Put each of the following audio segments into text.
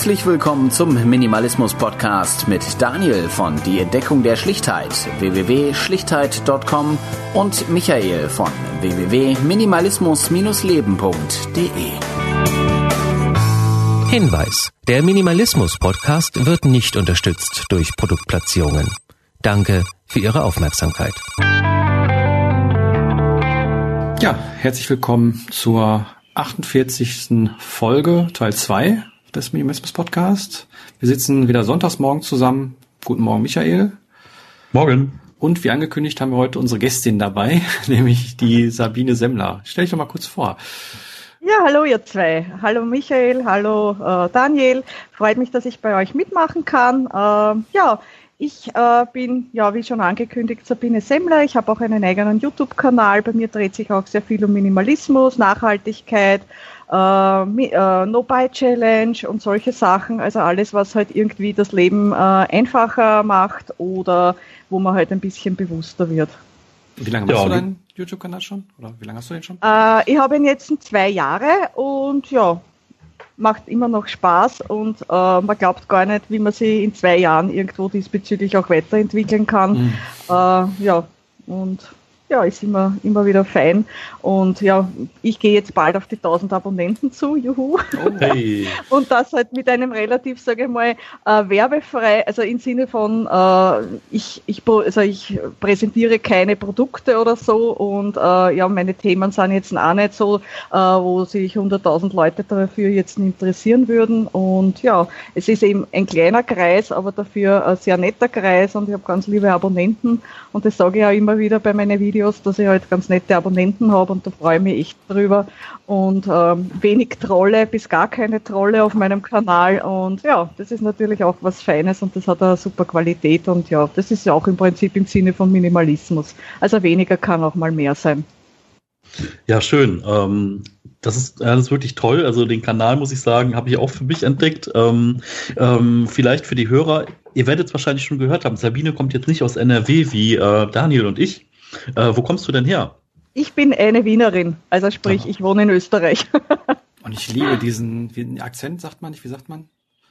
Herzlich willkommen zum Minimalismus Podcast mit Daniel von Die Entdeckung der Schlichtheit www.schlichtheit.com und Michael von www.minimalismus-leben.de. Hinweis: Der Minimalismus Podcast wird nicht unterstützt durch Produktplatzierungen. Danke für Ihre Aufmerksamkeit. Ja, herzlich willkommen zur 48. Folge, Teil 2 des Minimalismus Podcast. Wir sitzen wieder sonntags morgen zusammen. Guten Morgen, Michael. Morgen. Und wie angekündigt haben wir heute unsere Gästin dabei, nämlich die Sabine Semmler. Stell dich doch mal kurz vor. Ja, hallo ihr zwei. Hallo Michael, hallo äh, Daniel. Freut mich, dass ich bei euch mitmachen kann. Äh, ja, ich äh, bin, ja, wie schon angekündigt, Sabine Semmler. Ich habe auch einen eigenen YouTube-Kanal. Bei mir dreht sich auch sehr viel um Minimalismus, Nachhaltigkeit, äh, äh, No-Buy-Challenge und solche Sachen. Also alles, was halt irgendwie das Leben äh, einfacher macht oder wo man halt ein bisschen bewusster wird. Wie lange machst ja, du deinen YouTube-Kanal schon? Oder wie lange hast du den schon? Äh, ich habe ihn jetzt in zwei Jahre und ja, macht immer noch Spaß und äh, man glaubt gar nicht, wie man sich in zwei Jahren irgendwo diesbezüglich auch weiterentwickeln kann. Mhm. Äh, ja, und ja, ist immer, immer wieder fein. Und ja, ich gehe jetzt bald auf die 1000 Abonnenten zu, juhu. Oh, hey. Und das halt mit einem relativ, sage ich mal, äh, werbefrei, also im Sinne von, äh, ich, ich, also ich präsentiere keine Produkte oder so und äh, ja, meine Themen sind jetzt auch nicht so, äh, wo sich 100.000 Leute dafür jetzt interessieren würden. Und ja, es ist eben ein kleiner Kreis, aber dafür ein sehr netter Kreis und ich habe ganz liebe Abonnenten und das sage ich auch immer wieder bei meinen Videos Videos, dass ich halt ganz nette Abonnenten habe und da freue ich mich echt drüber. Und ähm, wenig Trolle bis gar keine Trolle auf meinem Kanal. Und ja, das ist natürlich auch was Feines und das hat eine super Qualität und ja, das ist ja auch im Prinzip im Sinne von Minimalismus. Also weniger kann auch mal mehr sein. Ja, schön. Ähm, das ist, das ist wirklich toll. Also den Kanal, muss ich sagen, habe ich auch für mich entdeckt. Ähm, ähm, vielleicht für die Hörer, ihr werdet es wahrscheinlich schon gehört haben, Sabine kommt jetzt nicht aus NRW wie äh, Daniel und ich. Äh, wo kommst du denn her? Ich bin eine Wienerin, also sprich, Aha. ich wohne in Österreich. Und ich liebe diesen, wie, Akzent, sagt man nicht, wie sagt man?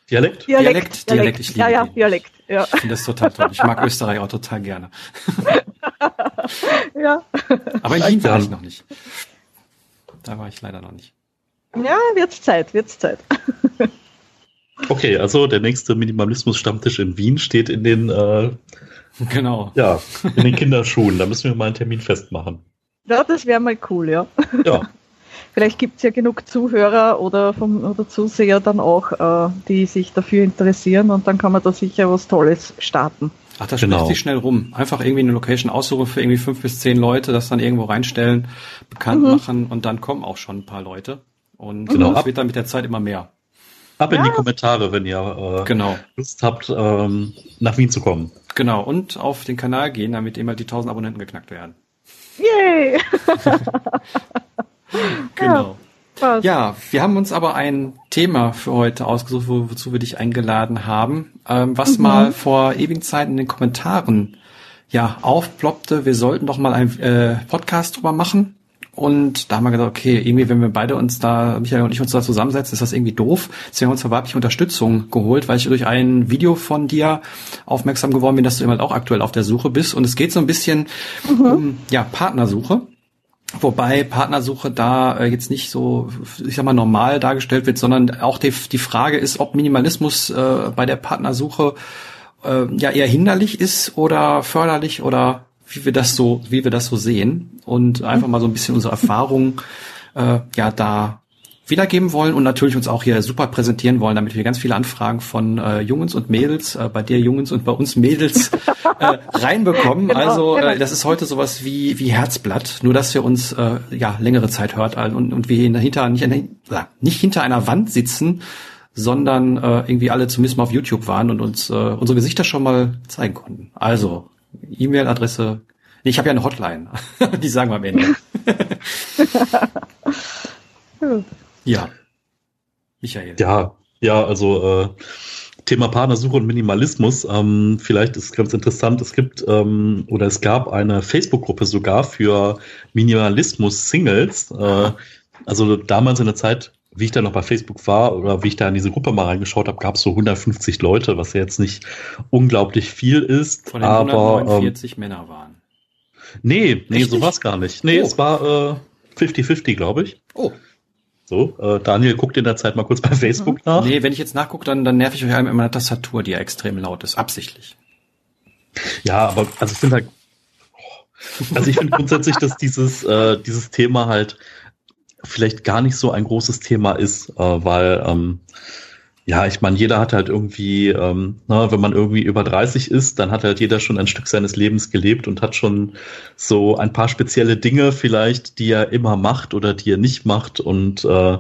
Dialekt? Dialekt, Dialekt, Dialekt. ich liebe Ja, ja, Dialekt, ja. Ich finde das total toll. Ich mag Österreich auch total gerne. ja. Aber in Wien war ich noch nicht. Da war ich leider noch nicht. Ja, wird's Zeit, wird's Zeit. Okay, also der nächste Minimalismus-Stammtisch in Wien steht in den äh, Genau. Ja, in den Kinderschuhen. Da müssen wir mal einen Termin festmachen. Ja, das wäre mal cool, ja. Ja. Vielleicht gibt es ja genug Zuhörer oder, vom, oder Zuseher dann auch, äh, die sich dafür interessieren und dann kann man da sicher was Tolles starten. Ach, das genau. spricht sich schnell rum. Einfach irgendwie eine Location aussuchen für irgendwie fünf bis zehn Leute, das dann irgendwo reinstellen, bekannt mhm. machen und dann kommen auch schon ein paar Leute. Und genau. es wird dann mit der Zeit immer mehr. Ab in die Kommentare, wenn ihr äh, genau. Lust habt, ähm, nach Wien zu kommen. Genau, und auf den Kanal gehen, damit immer die 1000 Abonnenten geknackt werden. Yay! genau. Ja, ja, wir haben uns aber ein Thema für heute ausgesucht, wo, wozu wir dich eingeladen haben, ähm, was mhm. mal vor ewigen Zeiten in den Kommentaren ja aufploppte. Wir sollten doch mal einen äh, Podcast drüber machen. Und da haben wir gedacht, okay, irgendwie, wenn wir beide uns da, Michael und ich uns da zusammensetzen, ist das irgendwie doof. Deswegen haben wir uns weibliche Unterstützung geholt, weil ich durch ein Video von dir aufmerksam geworden bin, dass du eben halt auch aktuell auf der Suche bist. Und es geht so ein bisschen mhm. um ja, Partnersuche. Wobei Partnersuche da äh, jetzt nicht so, ich sag mal, normal dargestellt wird, sondern auch die, die Frage ist, ob Minimalismus äh, bei der Partnersuche äh, ja eher hinderlich ist oder förderlich oder wie wir das so, wie wir das so sehen und einfach mal so ein bisschen unsere Erfahrungen äh, ja da wiedergeben wollen und natürlich uns auch hier super präsentieren wollen, damit wir ganz viele Anfragen von äh, Jungs und Mädels, äh, bei dir Jungs und bei uns Mädels äh, reinbekommen. Genau, also äh, genau. das ist heute sowas wie wie Herzblatt, nur dass wir uns äh, ja längere Zeit hört und, und wir hinter nicht, äh, nicht hinter einer Wand sitzen, sondern äh, irgendwie alle zumindest mal auf YouTube waren und uns äh, unsere Gesichter schon mal zeigen konnten. Also E-Mail-Adresse. Ich habe ja eine Hotline. Die sagen wir am Ende. ja. Michael. Ja, ja, also äh, Thema Partnersuche und Minimalismus. Ähm, vielleicht ist ganz interessant, es gibt ähm, oder es gab eine Facebook-Gruppe sogar für Minimalismus-Singles. Äh, also damals in der Zeit wie ich da noch bei Facebook war oder wie ich da in diese Gruppe mal reingeschaut habe, gab es so 150 Leute, was ja jetzt nicht unglaublich viel ist. Von den aber, 149 ähm, Männer waren. Nee, nee, so war es gar nicht. Nee, oh. es war 50-50, äh, glaube ich. Oh. So, äh, Daniel guckt in der Zeit mal kurz bei Facebook mhm. nach. Nee, wenn ich jetzt nachgucke, dann, dann nerv ich euch einmal meine Tastatur, die ja extrem laut ist, absichtlich. Ja, aber also ich finde halt, also ich finde grundsätzlich, dass dieses, äh, dieses Thema halt vielleicht gar nicht so ein großes Thema ist, äh, weil ähm, ja, ich meine, jeder hat halt irgendwie, ähm, na, wenn man irgendwie über 30 ist, dann hat halt jeder schon ein Stück seines Lebens gelebt und hat schon so ein paar spezielle Dinge vielleicht, die er immer macht oder die er nicht macht. Und äh,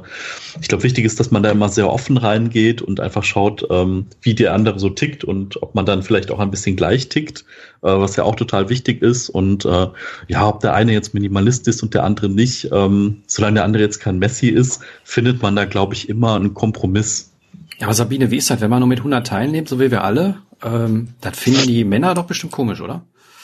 ich glaube, wichtig ist, dass man da immer sehr offen reingeht und einfach schaut, ähm, wie der andere so tickt und ob man dann vielleicht auch ein bisschen gleich tickt, äh, was ja auch total wichtig ist. Und äh, ja, ob der eine jetzt Minimalist ist und der andere nicht, ähm, solange der andere jetzt kein Messi ist, findet man da, glaube ich, immer einen Kompromiss. Ja, aber Sabine, wie ist das, wenn man nur mit 100 teilnimmt, so wie wir alle? Ähm, das finden die Männer doch bestimmt komisch, oder?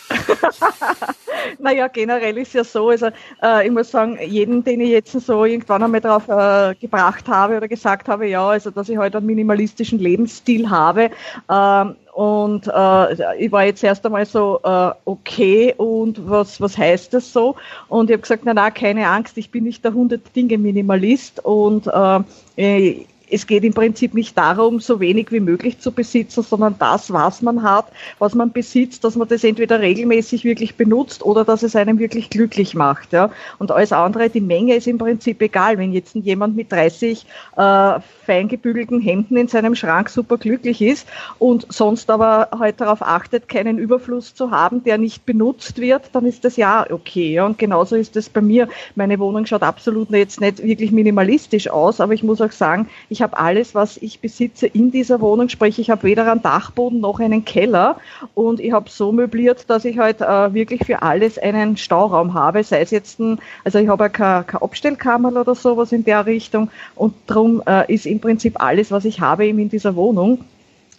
naja, generell ist ja so, also äh, ich muss sagen, jeden, den ich jetzt so irgendwann einmal drauf äh, gebracht habe oder gesagt habe, ja, also dass ich heute halt einen minimalistischen Lebensstil habe, äh, und äh, ich war jetzt erst einmal so, äh, okay, und was, was heißt das so? Und ich habe gesagt, na na, keine Angst, ich bin nicht der 100 Dinge Minimalist und äh, es geht im Prinzip nicht darum, so wenig wie möglich zu besitzen, sondern das, was man hat, was man besitzt, dass man das entweder regelmäßig wirklich benutzt oder dass es einem wirklich glücklich macht. Ja. Und alles andere, die Menge ist im Prinzip egal. Wenn jetzt jemand mit 30 äh, feingebügelten Hemden in seinem Schrank super glücklich ist und sonst aber halt darauf achtet, keinen Überfluss zu haben, der nicht benutzt wird, dann ist das ja okay. Ja. Und genauso ist es bei mir. Meine Wohnung schaut absolut jetzt nicht wirklich minimalistisch aus, aber ich muss auch sagen, ich habe alles, was ich besitze in dieser Wohnung, sprich ich habe weder einen Dachboden noch einen Keller. Und ich habe so möbliert, dass ich halt äh, wirklich für alles einen Stauraum habe, sei es jetzt ein, also ich habe ja keine, keine Abstellkammer oder sowas in der Richtung. Und darum äh, ist im Prinzip alles, was ich habe, eben in dieser Wohnung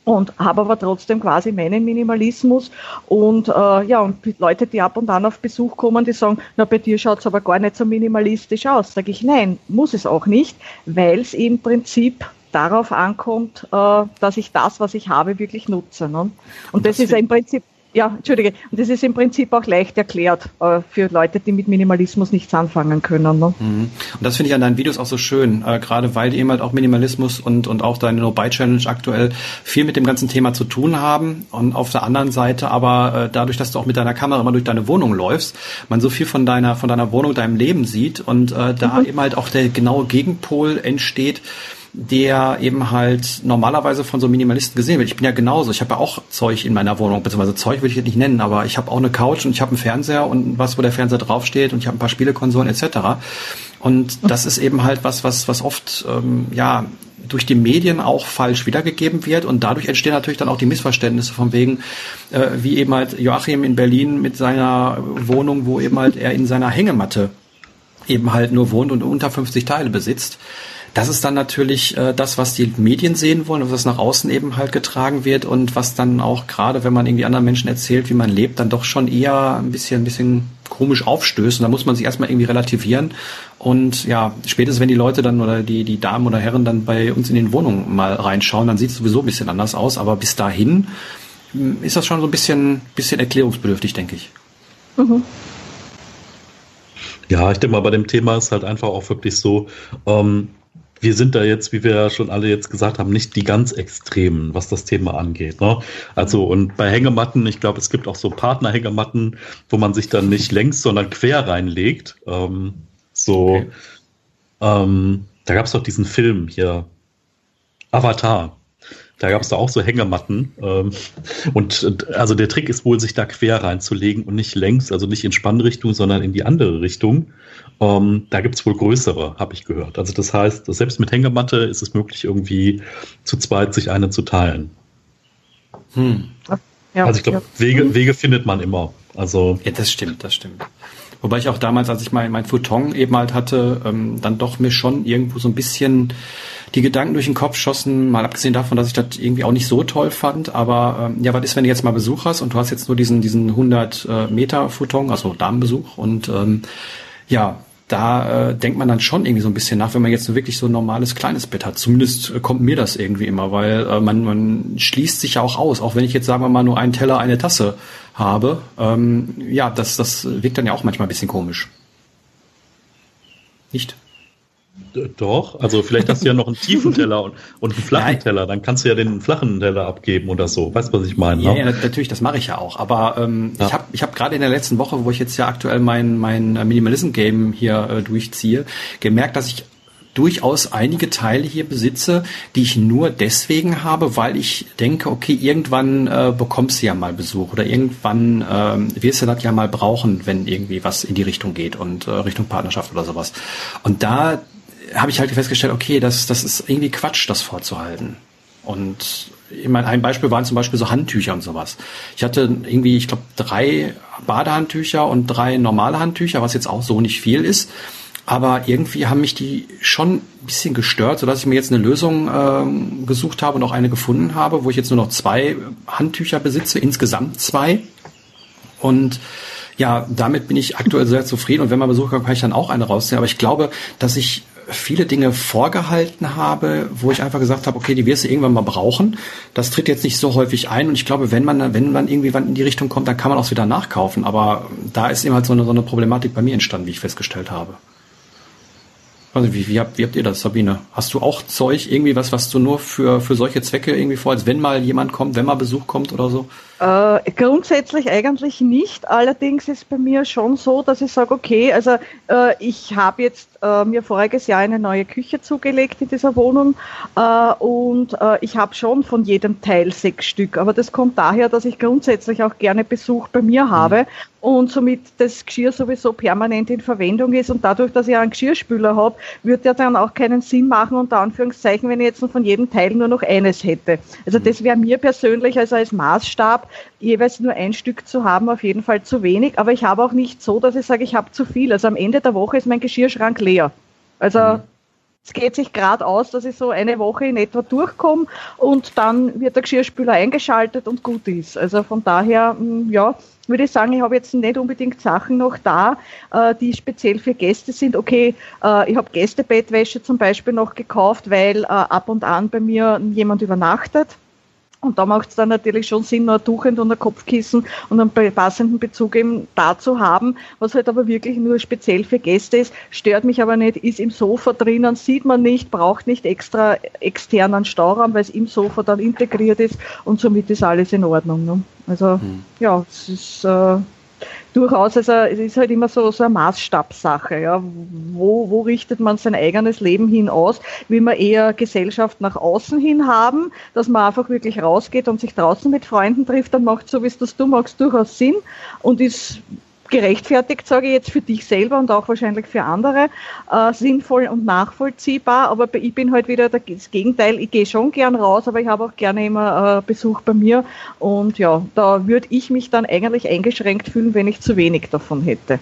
und habe aber trotzdem quasi meinen Minimalismus und äh, ja und Leute, die ab und an auf Besuch kommen, die sagen, na bei dir schaut's aber gar nicht so minimalistisch aus, sage ich nein, muss es auch nicht, weil es im Prinzip darauf ankommt, äh, dass ich das, was ich habe, wirklich nutze. Ne? Und, und das, das ist im Prinzip ja, entschuldige. Und das ist im Prinzip auch leicht erklärt äh, für Leute, die mit Minimalismus nichts anfangen können. Ne? Mhm. Und das finde ich an deinen Videos auch so schön, äh, gerade weil die eben halt auch Minimalismus und, und auch deine No-Buy-Challenge aktuell viel mit dem ganzen Thema zu tun haben. Und auf der anderen Seite aber äh, dadurch, dass du auch mit deiner Kamera immer durch deine Wohnung läufst, man so viel von deiner, von deiner Wohnung, deinem Leben sieht und äh, da mhm. eben halt auch der genaue Gegenpol entsteht, der eben halt normalerweise von so Minimalisten gesehen wird. Ich bin ja genauso. Ich habe ja auch Zeug in meiner Wohnung, beziehungsweise Zeug würde ich jetzt nicht nennen, aber ich habe auch eine Couch und ich habe einen Fernseher und was, wo der Fernseher draufsteht und ich habe ein paar Spielekonsolen etc. Und das ist eben halt was, was, was oft ähm, ja durch die Medien auch falsch wiedergegeben wird und dadurch entstehen natürlich dann auch die Missverständnisse von wegen, äh, wie eben halt Joachim in Berlin mit seiner Wohnung, wo eben halt er in seiner Hängematte eben halt nur wohnt und unter 50 Teile besitzt das ist dann natürlich äh, das, was die Medien sehen wollen und was nach außen eben halt getragen wird und was dann auch gerade, wenn man irgendwie anderen Menschen erzählt, wie man lebt, dann doch schon eher ein bisschen, ein bisschen komisch aufstößt. Und da muss man sich erstmal irgendwie relativieren. Und ja, spätestens wenn die Leute dann oder die, die Damen oder Herren dann bei uns in den Wohnungen mal reinschauen, dann sieht es sowieso ein bisschen anders aus. Aber bis dahin hm, ist das schon so ein bisschen, bisschen erklärungsbedürftig, denke ich. Mhm. Ja, ich denke mal, bei dem Thema ist halt einfach auch wirklich so, ähm, wir sind da jetzt, wie wir ja schon alle jetzt gesagt haben, nicht die ganz Extremen, was das Thema angeht. Ne? Also und bei Hängematten, ich glaube, es gibt auch so Partnerhängematten, wo man sich dann nicht längs, sondern quer reinlegt. Ähm, so, okay. ähm, da gab es doch diesen Film hier, Avatar. Da gab es da auch so Hängematten. Ähm, und also der Trick ist wohl, sich da quer reinzulegen und nicht längs, also nicht in Spannrichtung, sondern in die andere Richtung. Ähm, da gibt es wohl größere, habe ich gehört. Also das heißt, selbst mit Hängematte ist es möglich, irgendwie zu zweit sich eine zu teilen. Hm. Ja, also ich glaube, ja. Wege, Wege findet man immer. Also ja, das stimmt, das stimmt. Wobei ich auch damals, als ich mein, mein Futon eben halt hatte, ähm, dann doch mir schon irgendwo so ein bisschen die Gedanken durch den Kopf schossen, mal abgesehen davon, dass ich das irgendwie auch nicht so toll fand. Aber ähm, ja, was ist, wenn du jetzt mal Besuch hast und du hast jetzt nur diesen, diesen 100 äh, Meter Futon, also Damenbesuch und ähm, ja, da äh, denkt man dann schon irgendwie so ein bisschen nach, wenn man jetzt wirklich so ein normales kleines Bett hat. Zumindest äh, kommt mir das irgendwie immer, weil äh, man, man schließt sich ja auch aus, auch wenn ich jetzt sagen wir mal nur einen Teller, eine Tasse habe. Ähm, ja, das, das wirkt dann ja auch manchmal ein bisschen komisch. Nicht? Doch, also vielleicht hast du ja noch einen tiefen Teller und, und einen flachen Nein. Teller, dann kannst du ja den flachen Teller abgeben oder so. Weißt du, was ich meine? Ja, ne? ja natürlich, das mache ich ja auch. Aber ähm, ja. ich habe ich hab gerade in der letzten Woche, wo ich jetzt ja aktuell mein, mein Minimalism-Game hier äh, durchziehe, gemerkt, dass ich durchaus einige Teile hier besitze, die ich nur deswegen habe, weil ich denke, okay, irgendwann äh, bekommst du ja mal Besuch oder irgendwann äh, wirst du das ja mal brauchen, wenn irgendwie was in die Richtung geht und äh, Richtung Partnerschaft oder sowas. Und da habe ich halt festgestellt, okay, das, das ist irgendwie Quatsch, das vorzuhalten. Und ich meine, ein Beispiel waren zum Beispiel so Handtücher und sowas. Ich hatte irgendwie, ich glaube, drei Badehandtücher und drei normale Handtücher, was jetzt auch so nicht viel ist. Aber irgendwie haben mich die schon ein bisschen gestört, sodass ich mir jetzt eine Lösung ähm, gesucht habe und auch eine gefunden habe, wo ich jetzt nur noch zwei Handtücher besitze, insgesamt zwei. Und ja, damit bin ich aktuell sehr zufrieden. Und wenn man Besuch kommt, kann ich dann auch eine rausziehen. Aber ich glaube, dass ich viele Dinge vorgehalten habe, wo ich einfach gesagt habe, okay, die wirst du irgendwann mal brauchen. Das tritt jetzt nicht so häufig ein und ich glaube, wenn man, wenn man irgendwie in die Richtung kommt, dann kann man auch wieder nachkaufen. Aber da ist eben halt so eine, so eine Problematik bei mir entstanden, wie ich festgestellt habe. Also wie, wie, habt, wie habt ihr das, Sabine? Hast du auch Zeug, irgendwie was, was du nur für, für solche Zwecke irgendwie vorhältst, wenn mal jemand kommt, wenn mal Besuch kommt oder so? Äh, grundsätzlich eigentlich nicht. Allerdings ist bei mir schon so, dass ich sage, okay, also äh, ich habe jetzt äh, mir voriges Jahr eine neue Küche zugelegt in dieser Wohnung äh, und äh, ich habe schon von jedem Teil sechs Stück. Aber das kommt daher, dass ich grundsätzlich auch gerne Besuch bei mir habe mhm. und somit das Geschirr sowieso permanent in Verwendung ist und dadurch, dass ich einen Geschirrspüler habe, würde ja dann auch keinen Sinn machen, unter Anführungszeichen, wenn ich jetzt von jedem Teil nur noch eines hätte. Also mhm. das wäre mir persönlich also als Maßstab jeweils nur ein Stück zu haben, auf jeden Fall zu wenig. Aber ich habe auch nicht so, dass ich sage, ich habe zu viel. Also am Ende der Woche ist mein Geschirrschrank leer. Also mhm. es geht sich gerade aus, dass ich so eine Woche in etwa durchkomme und dann wird der Geschirrspüler eingeschaltet und gut ist. Also von daher, mm, ja, würde ich sagen, ich habe jetzt nicht unbedingt Sachen noch da, äh, die speziell für Gäste sind. Okay, äh, ich habe Gästebettwäsche zum Beispiel noch gekauft, weil äh, ab und an bei mir jemand übernachtet. Und da macht es dann natürlich schon Sinn, nur ein Tuchend und ein Kopfkissen und einen passenden Bezug eben da zu haben, was halt aber wirklich nur speziell für Gäste ist, stört mich aber nicht, ist im Sofa drinnen, sieht man nicht, braucht nicht extra externen Stauraum, weil es im Sofa dann integriert ist und somit ist alles in Ordnung. Ne? Also hm. ja, es ist äh, durchaus, also es ist halt immer so, so eine Maßstabssache. Ja. Wo, wo richtet man sein eigenes Leben hin aus? Will man eher Gesellschaft nach außen hin haben, dass man einfach wirklich rausgeht und sich draußen mit Freunden trifft, dann macht so, wie es das du magst, durchaus Sinn und ist gerechtfertigt, sage ich jetzt für dich selber und auch wahrscheinlich für andere, äh, sinnvoll und nachvollziehbar. Aber ich bin halt wieder das Gegenteil. Ich gehe schon gern raus, aber ich habe auch gerne immer äh, Besuch bei mir. Und ja, da würde ich mich dann eigentlich eingeschränkt fühlen, wenn ich zu wenig davon hätte.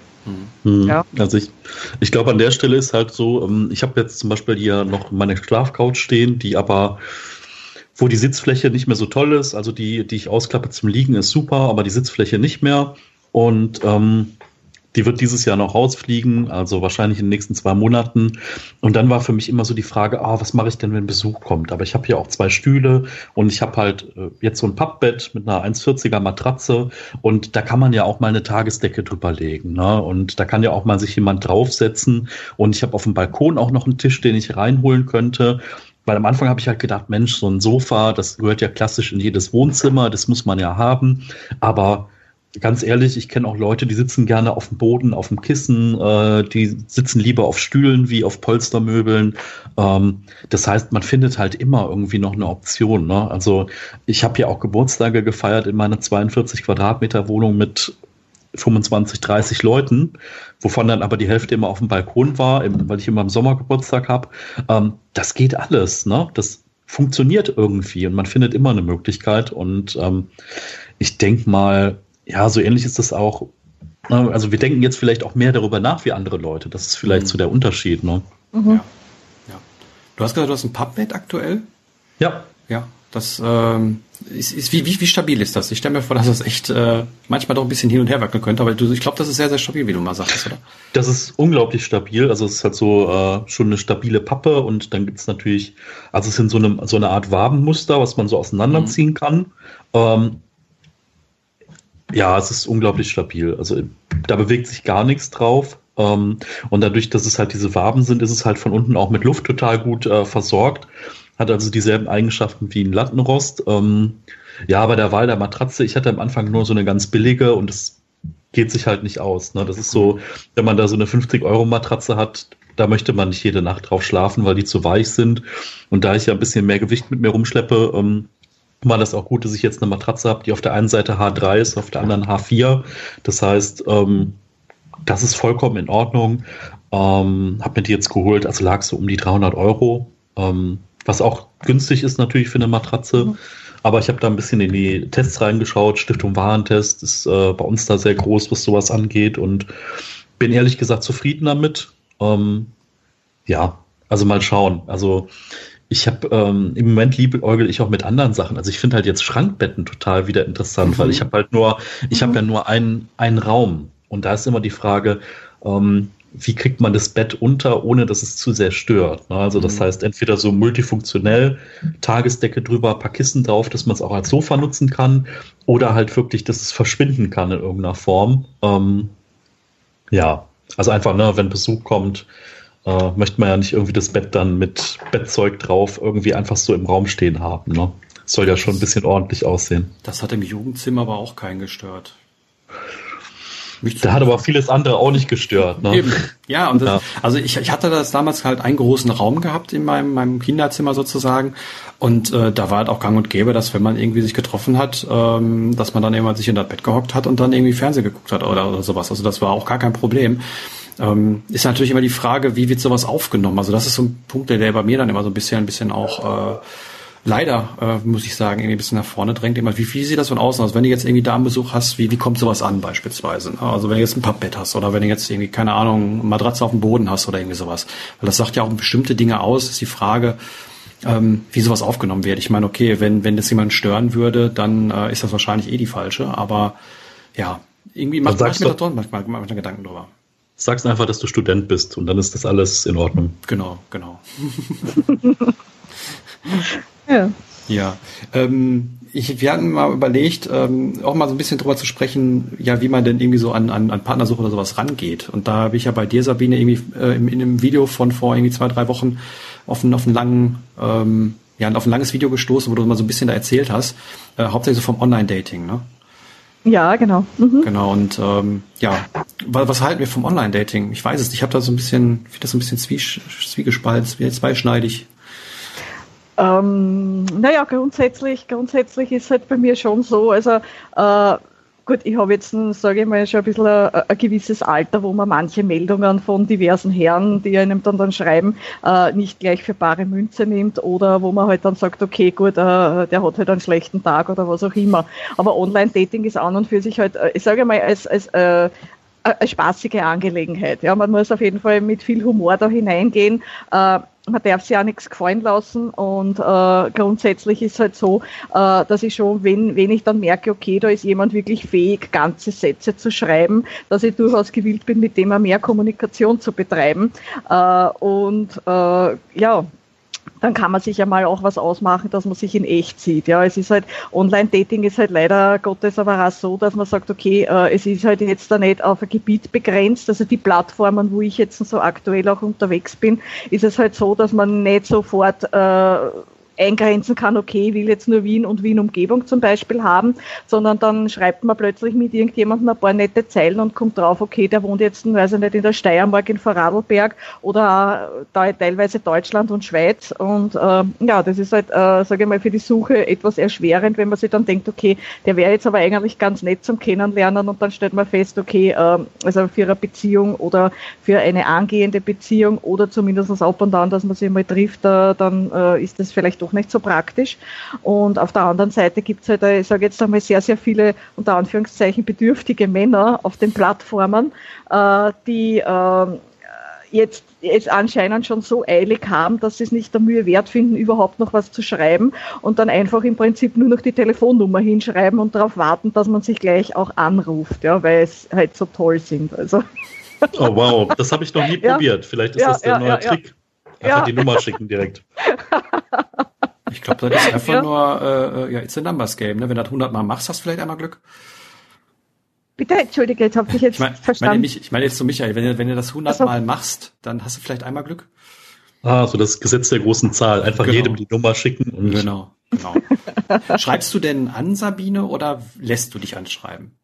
Mhm. Ja. Also ich, ich glaube, an der Stelle ist halt so, ähm, ich habe jetzt zum Beispiel hier noch meine Schlafcouch stehen, die aber wo die Sitzfläche nicht mehr so toll ist, also die, die ich ausklappe zum Liegen, ist super, aber die Sitzfläche nicht mehr. Und ähm, die wird dieses Jahr noch rausfliegen, also wahrscheinlich in den nächsten zwei Monaten. Und dann war für mich immer so die Frage, ah, was mache ich denn, wenn Besuch kommt? Aber ich habe hier auch zwei Stühle und ich habe halt äh, jetzt so ein Pappbett mit einer 1,40er Matratze und da kann man ja auch mal eine Tagesdecke drüber legen. Ne? Und da kann ja auch mal sich jemand draufsetzen. Und ich habe auf dem Balkon auch noch einen Tisch, den ich reinholen könnte. Weil am Anfang habe ich halt gedacht, Mensch, so ein Sofa, das gehört ja klassisch in jedes Wohnzimmer, das muss man ja haben. Aber ganz ehrlich, ich kenne auch Leute, die sitzen gerne auf dem Boden, auf dem Kissen, äh, die sitzen lieber auf Stühlen wie auf Polstermöbeln. Ähm, das heißt, man findet halt immer irgendwie noch eine Option. Ne? Also ich habe ja auch Geburtstage gefeiert in meiner 42 Quadratmeter Wohnung mit 25, 30 Leuten, wovon dann aber die Hälfte immer auf dem Balkon war, weil ich immer im Sommer Geburtstag habe. Ähm, das geht alles. Ne? Das funktioniert irgendwie und man findet immer eine Möglichkeit. Und ähm, ich denke mal, ja, so ähnlich ist das auch. Ne? Also wir denken jetzt vielleicht auch mehr darüber nach wie andere Leute. Das ist vielleicht mhm. so der Unterschied. Ne? Mhm. Ja. ja. Du hast gesagt, du hast ein Puppet aktuell? Ja. Ja. Das ähm, ist, ist wie, wie, wie stabil ist das? Ich stelle mir vor, dass das echt äh, manchmal doch ein bisschen hin und her wackeln könnte, aber du, ich glaube, das ist sehr, sehr stabil, wie du mal sagst, oder? Das ist unglaublich stabil. Also es ist halt so äh, schon eine stabile Pappe und dann gibt's natürlich, also es sind so eine, so eine Art Wabenmuster, was man so auseinanderziehen mhm. kann. Ähm, ja, es ist unglaublich stabil. Also da bewegt sich gar nichts drauf. Ähm, und dadurch, dass es halt diese Waben sind, ist es halt von unten auch mit Luft total gut äh, versorgt. Hat also dieselben Eigenschaften wie ein Lattenrost. Ähm, ja, bei der Wahl der Matratze, ich hatte am Anfang nur so eine ganz billige und es geht sich halt nicht aus. Ne? Das ist so, wenn man da so eine 50-Euro-Matratze hat, da möchte man nicht jede Nacht drauf schlafen, weil die zu weich sind. Und da ich ja ein bisschen mehr Gewicht mit mir rumschleppe, ähm, war das auch gut, dass ich jetzt eine Matratze habe, die auf der einen Seite H3 ist, auf der anderen H4. Das heißt, ähm, das ist vollkommen in Ordnung. Ähm, hab mir die jetzt geholt, also lag so um die 300 Euro, ähm, was auch günstig ist natürlich für eine Matratze. Mhm. Aber ich habe da ein bisschen in die Tests reingeschaut. Stiftung Warentest ist äh, bei uns da sehr groß, was sowas angeht und bin ehrlich gesagt zufrieden damit. Ähm, ja, also mal schauen. Also ich habe ähm, im Moment liebäugel ich auch mit anderen Sachen. Also ich finde halt jetzt Schrankbetten total wieder interessant, mhm. weil ich habe halt nur, ich mhm. habe ja nur einen, einen Raum. Und da ist immer die Frage, ähm, wie kriegt man das Bett unter, ohne dass es zu sehr stört. Ne? Also das mhm. heißt, entweder so multifunktionell, Tagesdecke drüber, paar Kissen drauf, dass man es auch als Sofa nutzen kann, oder halt wirklich, dass es verschwinden kann in irgendeiner Form. Ähm, ja, also einfach, ne, wenn Besuch kommt, äh, möchte man ja nicht irgendwie das Bett dann mit Bettzeug drauf irgendwie einfach so im Raum stehen haben. Ne? Soll ja schon ein bisschen ordentlich aussehen. Das hat im Jugendzimmer aber auch keinen gestört. Da hat aber vieles andere auch nicht gestört. Ne? Eben. Ja, und das, ja. also ich, ich hatte das damals halt einen großen Raum gehabt in meinem, meinem Kinderzimmer sozusagen. Und äh, da war halt auch gang und gäbe, dass wenn man irgendwie sich getroffen hat, ähm, dass man dann irgendwann sich in das Bett gehockt hat und dann irgendwie Fernsehen geguckt hat oder, oder sowas. Also das war auch gar kein Problem. Ähm, ist natürlich immer die Frage, wie wird sowas aufgenommen? Also das ist so ein Punkt, der, der bei mir dann immer so ein bisschen, ein bisschen auch äh, leider, äh, muss ich sagen, irgendwie ein bisschen nach vorne drängt. Immer, wie, wie sieht das von außen aus? Wenn du jetzt irgendwie Damenbesuch hast, wie, wie kommt sowas an beispielsweise? Ne? Also wenn du jetzt ein Pappbett hast oder wenn du jetzt irgendwie, keine Ahnung, Matratze auf dem Boden hast oder irgendwie sowas. Weil das sagt ja auch bestimmte Dinge aus, ist die Frage, ähm, wie sowas aufgenommen wird. Ich meine, okay, wenn, wenn das jemand stören würde, dann äh, ist das wahrscheinlich eh die falsche, aber ja, irgendwie macht, macht mir da doch manchmal, manchmal Gedanken drüber. Sagst einfach, dass du Student bist und dann ist das alles in Ordnung. Genau, genau. ja. Ja. Ähm, ich, wir hatten mal überlegt, ähm, auch mal so ein bisschen drüber zu sprechen, ja, wie man denn irgendwie so an, an, an Partnersuche oder sowas rangeht. Und da habe ich ja bei dir, Sabine, irgendwie äh, in, in einem Video von vor irgendwie zwei, drei Wochen auf einen, auf einen langen, ähm, ja, auf ein langes Video gestoßen, wo du mal so ein bisschen da erzählt hast, äh, hauptsächlich so vom Online-Dating, ne? Ja, genau. Mhm. Genau, und ähm, ja, was halten wir vom Online-Dating? Ich weiß es ich habe da so ein bisschen, ich finde das so ein bisschen zwiegespalten, zweischneidig. Ähm, naja, grundsätzlich, grundsätzlich ist halt bei mir schon so, also äh, Gut, ich habe jetzt, sage ich mal, schon ein bisschen ein, ein, gewisses Alter, wo man manche Meldungen von diversen Herren, die einem dann, dann schreiben, äh, nicht gleich für bare Münze nimmt oder wo man halt dann sagt, okay, gut, äh, der hat halt einen schlechten Tag oder was auch immer. Aber Online-Dating ist an und für sich halt, äh, ich sage mal, als, als äh, eine spaßige Angelegenheit. Ja, man muss auf jeden Fall mit viel Humor da hineingehen. Äh, man darf sich auch nichts gefallen lassen und äh, grundsätzlich ist halt so, äh, dass ich schon, wenn, wenn ich dann merke, okay, da ist jemand wirklich fähig, ganze Sätze zu schreiben, dass ich durchaus gewillt bin, mit dem mehr Kommunikation zu betreiben. Äh, und äh, ja, dann kann man sich ja mal auch was ausmachen, dass man sich in echt sieht. Ja, es ist halt, Online-Dating ist halt leider Gottes aber auch so, dass man sagt, okay, äh, es ist halt jetzt da nicht auf ein Gebiet begrenzt. Also die Plattformen, wo ich jetzt so aktuell auch unterwegs bin, ist es halt so, dass man nicht sofort äh, eingrenzen kann, okay, will jetzt nur Wien und Wien-Umgebung zum Beispiel haben, sondern dann schreibt man plötzlich mit irgendjemandem ein paar nette Zeilen und kommt drauf, okay, der wohnt jetzt, weiß ich nicht, in der Steiermark in Vorarlberg oder da teilweise Deutschland und Schweiz. Und äh, ja, das ist halt, äh, sage ich mal, für die Suche etwas erschwerend, wenn man sich dann denkt, okay, der wäre jetzt aber eigentlich ganz nett zum Kennenlernen und dann stellt man fest, okay, äh, also für eine Beziehung oder für eine angehende Beziehung oder zumindest ab und an, dass man sich mal trifft, äh, dann äh, ist das vielleicht doch nicht so praktisch. Und auf der anderen Seite gibt es halt, äh, ich sage jetzt einmal, sehr, sehr viele unter Anführungszeichen bedürftige Männer auf den Plattformen, äh, die äh, jetzt es anscheinend schon so eilig haben, dass sie es nicht der Mühe wert finden, überhaupt noch was zu schreiben und dann einfach im Prinzip nur noch die Telefonnummer hinschreiben und darauf warten, dass man sich gleich auch anruft, ja, weil es halt so toll sind. Also. Oh wow, das habe ich noch nie ja. probiert. Vielleicht ist ja, das der ja, neue Trick. Einfach die Nummer schicken direkt. Ich glaube, das ist einfach nur, äh, ja, it's a numbers game. Ne? Wenn du das 100 Mal machst, hast du vielleicht einmal Glück. Bitte, entschuldige, jetzt habe ich jetzt ich mein, verstanden. Ich meine, ich meine jetzt zu Michael, wenn du, wenn du das 100 also, Mal machst, dann hast du vielleicht einmal Glück. Ah, so das Gesetz der großen Zahl. Einfach genau. jedem die Nummer schicken. Und genau, genau. Schreibst du denn an Sabine oder lässt du dich anschreiben?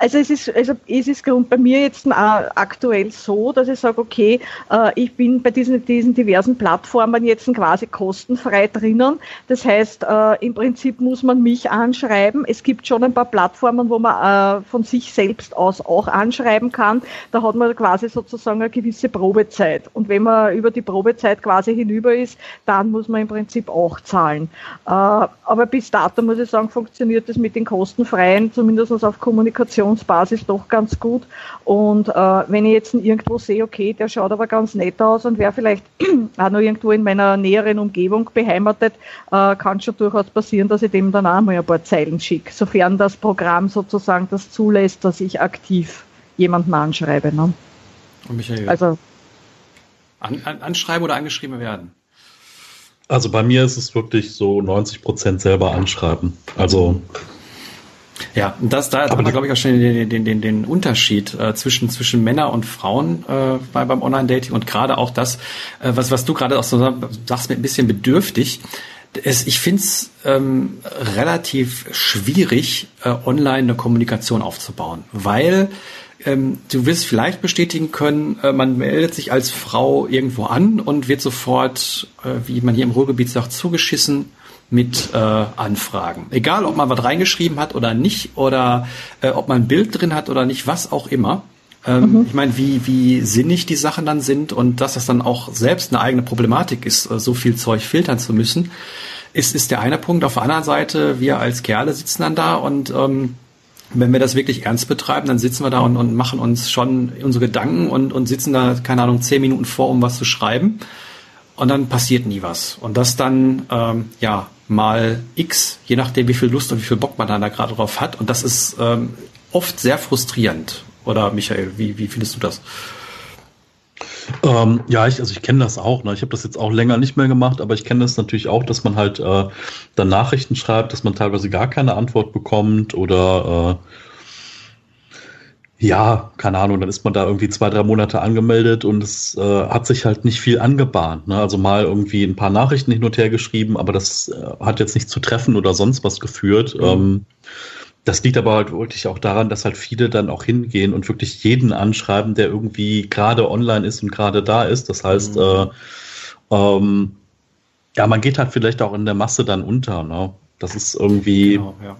Also es ist, also es ist bei mir jetzt aktuell so, dass ich sage, okay, äh, ich bin bei diesen, diesen diversen Plattformen jetzt quasi kostenfrei drinnen. Das heißt, äh, im Prinzip muss man mich anschreiben. Es gibt schon ein paar Plattformen, wo man äh, von sich selbst aus auch anschreiben kann. Da hat man quasi sozusagen eine gewisse Probezeit. Und wenn man über die Probezeit quasi hinüber ist, dann muss man im Prinzip auch zahlen. Aber bis dato muss ich sagen, funktioniert das mit den kostenfreien, zumindest auf Kommunikation Informationsbasis doch ganz gut. Und äh, wenn ich jetzt irgendwo sehe, okay, der schaut aber ganz nett aus und wäre vielleicht auch noch irgendwo in meiner näheren Umgebung beheimatet, äh, kann schon durchaus passieren, dass ich dem dann auch mal ein paar Zeilen schicke, sofern das Programm sozusagen das zulässt, dass ich aktiv jemanden anschreibe. Ne? Michael, also an, an, anschreiben oder angeschrieben werden? Also bei mir ist es wirklich so 90 Prozent selber anschreiben. Also ja, das, da haben wir, glaube ich, auch schon den, den, den, den Unterschied äh, zwischen, zwischen Männer und Frauen äh, bei, beim Online-Dating und gerade auch das, äh, was, was du gerade auch so sagst, mit ein bisschen bedürftig. Es, ich finde es ähm, relativ schwierig, äh, online eine Kommunikation aufzubauen, weil ähm, du wirst vielleicht bestätigen können, äh, man meldet sich als Frau irgendwo an und wird sofort, äh, wie man hier im Ruhrgebiet sagt, zugeschissen mit äh, Anfragen. Egal, ob man was reingeschrieben hat oder nicht, oder äh, ob man ein Bild drin hat oder nicht, was auch immer. Ähm, mhm. Ich meine, wie, wie sinnig die Sachen dann sind und dass das dann auch selbst eine eigene Problematik ist, äh, so viel Zeug filtern zu müssen, ist, ist der eine Punkt. Auf der anderen Seite, wir als Kerle sitzen dann da und ähm, wenn wir das wirklich ernst betreiben, dann sitzen wir da und, und machen uns schon unsere Gedanken und, und sitzen da, keine Ahnung, zehn Minuten vor, um was zu schreiben. Und dann passiert nie was. Und das dann, ähm, ja, mal X, je nachdem, wie viel Lust und wie viel Bock man da gerade drauf hat. Und das ist ähm, oft sehr frustrierend. Oder Michael, wie, wie findest du das? Ähm, ja, ich, also ich kenne das auch. Ne? Ich habe das jetzt auch länger nicht mehr gemacht, aber ich kenne das natürlich auch, dass man halt äh, dann Nachrichten schreibt, dass man teilweise gar keine Antwort bekommt oder äh, ja, keine Ahnung, dann ist man da irgendwie zwei, drei Monate angemeldet und es äh, hat sich halt nicht viel angebahnt. Ne? Also mal irgendwie ein paar Nachrichten hin und her geschrieben, aber das äh, hat jetzt nicht zu Treffen oder sonst was geführt. Mhm. Ähm, das liegt aber halt wirklich auch daran, dass halt viele dann auch hingehen und wirklich jeden anschreiben, der irgendwie gerade online ist und gerade da ist. Das heißt, mhm. äh, ähm, ja, man geht halt vielleicht auch in der Masse dann unter. Ne? Das ist irgendwie. Genau, ja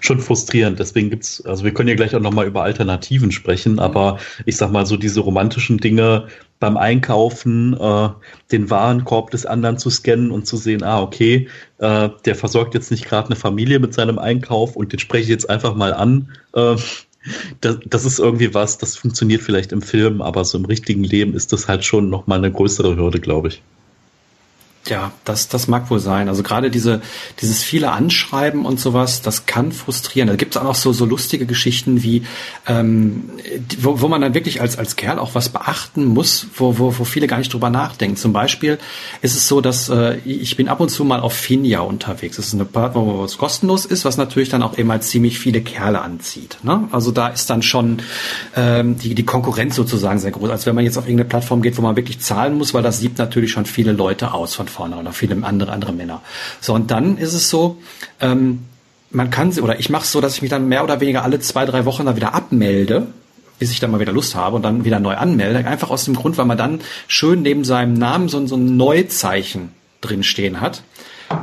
schon frustrierend. Deswegen gibt's, also wir können ja gleich auch nochmal über Alternativen sprechen, mhm. aber ich sag mal so diese romantischen Dinge beim Einkaufen, äh, den Warenkorb des anderen zu scannen und zu sehen, ah, okay, äh, der versorgt jetzt nicht gerade eine Familie mit seinem Einkauf und den spreche ich jetzt einfach mal an. Äh, das, das ist irgendwie was, das funktioniert vielleicht im Film, aber so im richtigen Leben ist das halt schon nochmal eine größere Hürde, glaube ich. Ja, das, das mag wohl sein. Also gerade diese, dieses viele Anschreiben und sowas, das kann frustrieren. Da gibt es auch so, so lustige Geschichten wie, ähm, wo, wo man dann wirklich als, als Kerl auch was beachten muss, wo, wo, wo viele gar nicht drüber nachdenken. Zum Beispiel ist es so, dass äh, ich bin ab und zu mal auf Finja unterwegs. Das ist eine Plattform, wo es kostenlos ist, was natürlich dann auch immer ziemlich viele Kerle anzieht. Ne? Also da ist dann schon ähm, die, die Konkurrenz sozusagen sehr groß, als wenn man jetzt auf irgendeine Plattform geht, wo man wirklich zahlen muss, weil das sieht natürlich schon viele Leute aus von vorne oder viele andere, andere Männer. So, und dann ist es so, ähm, man kann sie, oder ich mache es so, dass ich mich dann mehr oder weniger alle zwei, drei Wochen dann wieder abmelde, bis ich dann mal wieder Lust habe und dann wieder neu anmelde. Einfach aus dem Grund, weil man dann schön neben seinem Namen so, so ein Neuzeichen drinstehen hat.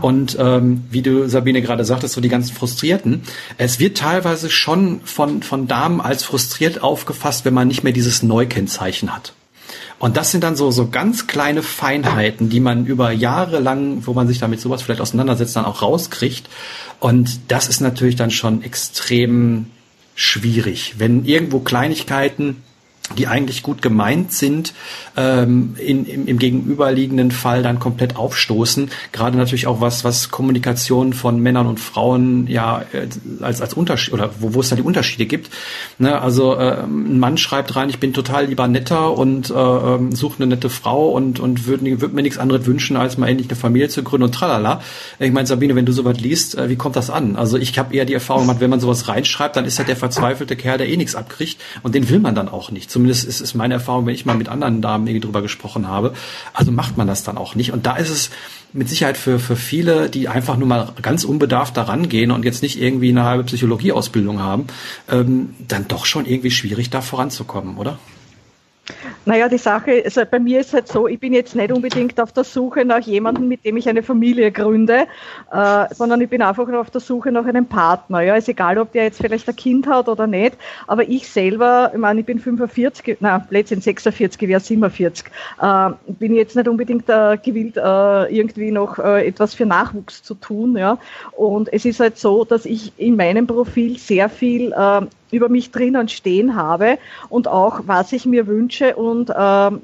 Und ähm, wie du, Sabine, gerade sagtest, so die ganzen Frustrierten. Es wird teilweise schon von, von Damen als frustriert aufgefasst, wenn man nicht mehr dieses Neukennzeichen hat. Und das sind dann so, so ganz kleine Feinheiten, die man über Jahre lang, wo man sich damit sowas vielleicht auseinandersetzt, dann auch rauskriegt. Und das ist natürlich dann schon extrem schwierig, wenn irgendwo Kleinigkeiten die eigentlich gut gemeint sind, ähm, in, im, im gegenüberliegenden Fall dann komplett aufstoßen. Gerade natürlich auch was, was Kommunikation von Männern und Frauen ja äh, als, als Unterschied oder wo, wo es da die Unterschiede gibt. Ne? Also äh, ein Mann schreibt rein, ich bin total lieber netter und äh, ähm, suche eine nette Frau und, und würde würd mir nichts anderes wünschen, als mal endlich eine Familie zu gründen und tralala. Ich meine, Sabine, wenn du sowas liest, äh, wie kommt das an? Also ich habe eher die Erfahrung gemacht, wenn man sowas reinschreibt, dann ist halt der verzweifelte Kerl, der eh nichts abkriegt und den will man dann auch nicht. Zum Zumindest ist es meine Erfahrung, wenn ich mal mit anderen Damen irgendwie drüber gesprochen habe. Also macht man das dann auch nicht. Und da ist es mit Sicherheit für, für viele, die einfach nur mal ganz unbedarft daran gehen und jetzt nicht irgendwie eine halbe Psychologieausbildung haben, ähm, dann doch schon irgendwie schwierig, da voranzukommen, oder? Naja, die Sache, also bei mir ist halt so, ich bin jetzt nicht unbedingt auf der Suche nach jemandem, mit dem ich eine Familie gründe, äh, sondern ich bin einfach auf der Suche nach einem Partner. Ja, ist egal, ob der jetzt vielleicht ein Kind hat oder nicht, aber ich selber, ich meine, ich bin 45, na, letztendlich 46, ich wäre 47, äh, bin jetzt nicht unbedingt äh, gewillt, äh, irgendwie noch äh, etwas für Nachwuchs zu tun. Ja, und es ist halt so, dass ich in meinem Profil sehr viel äh, über mich drinnen stehen habe und auch, was ich mir wünsche und ähm,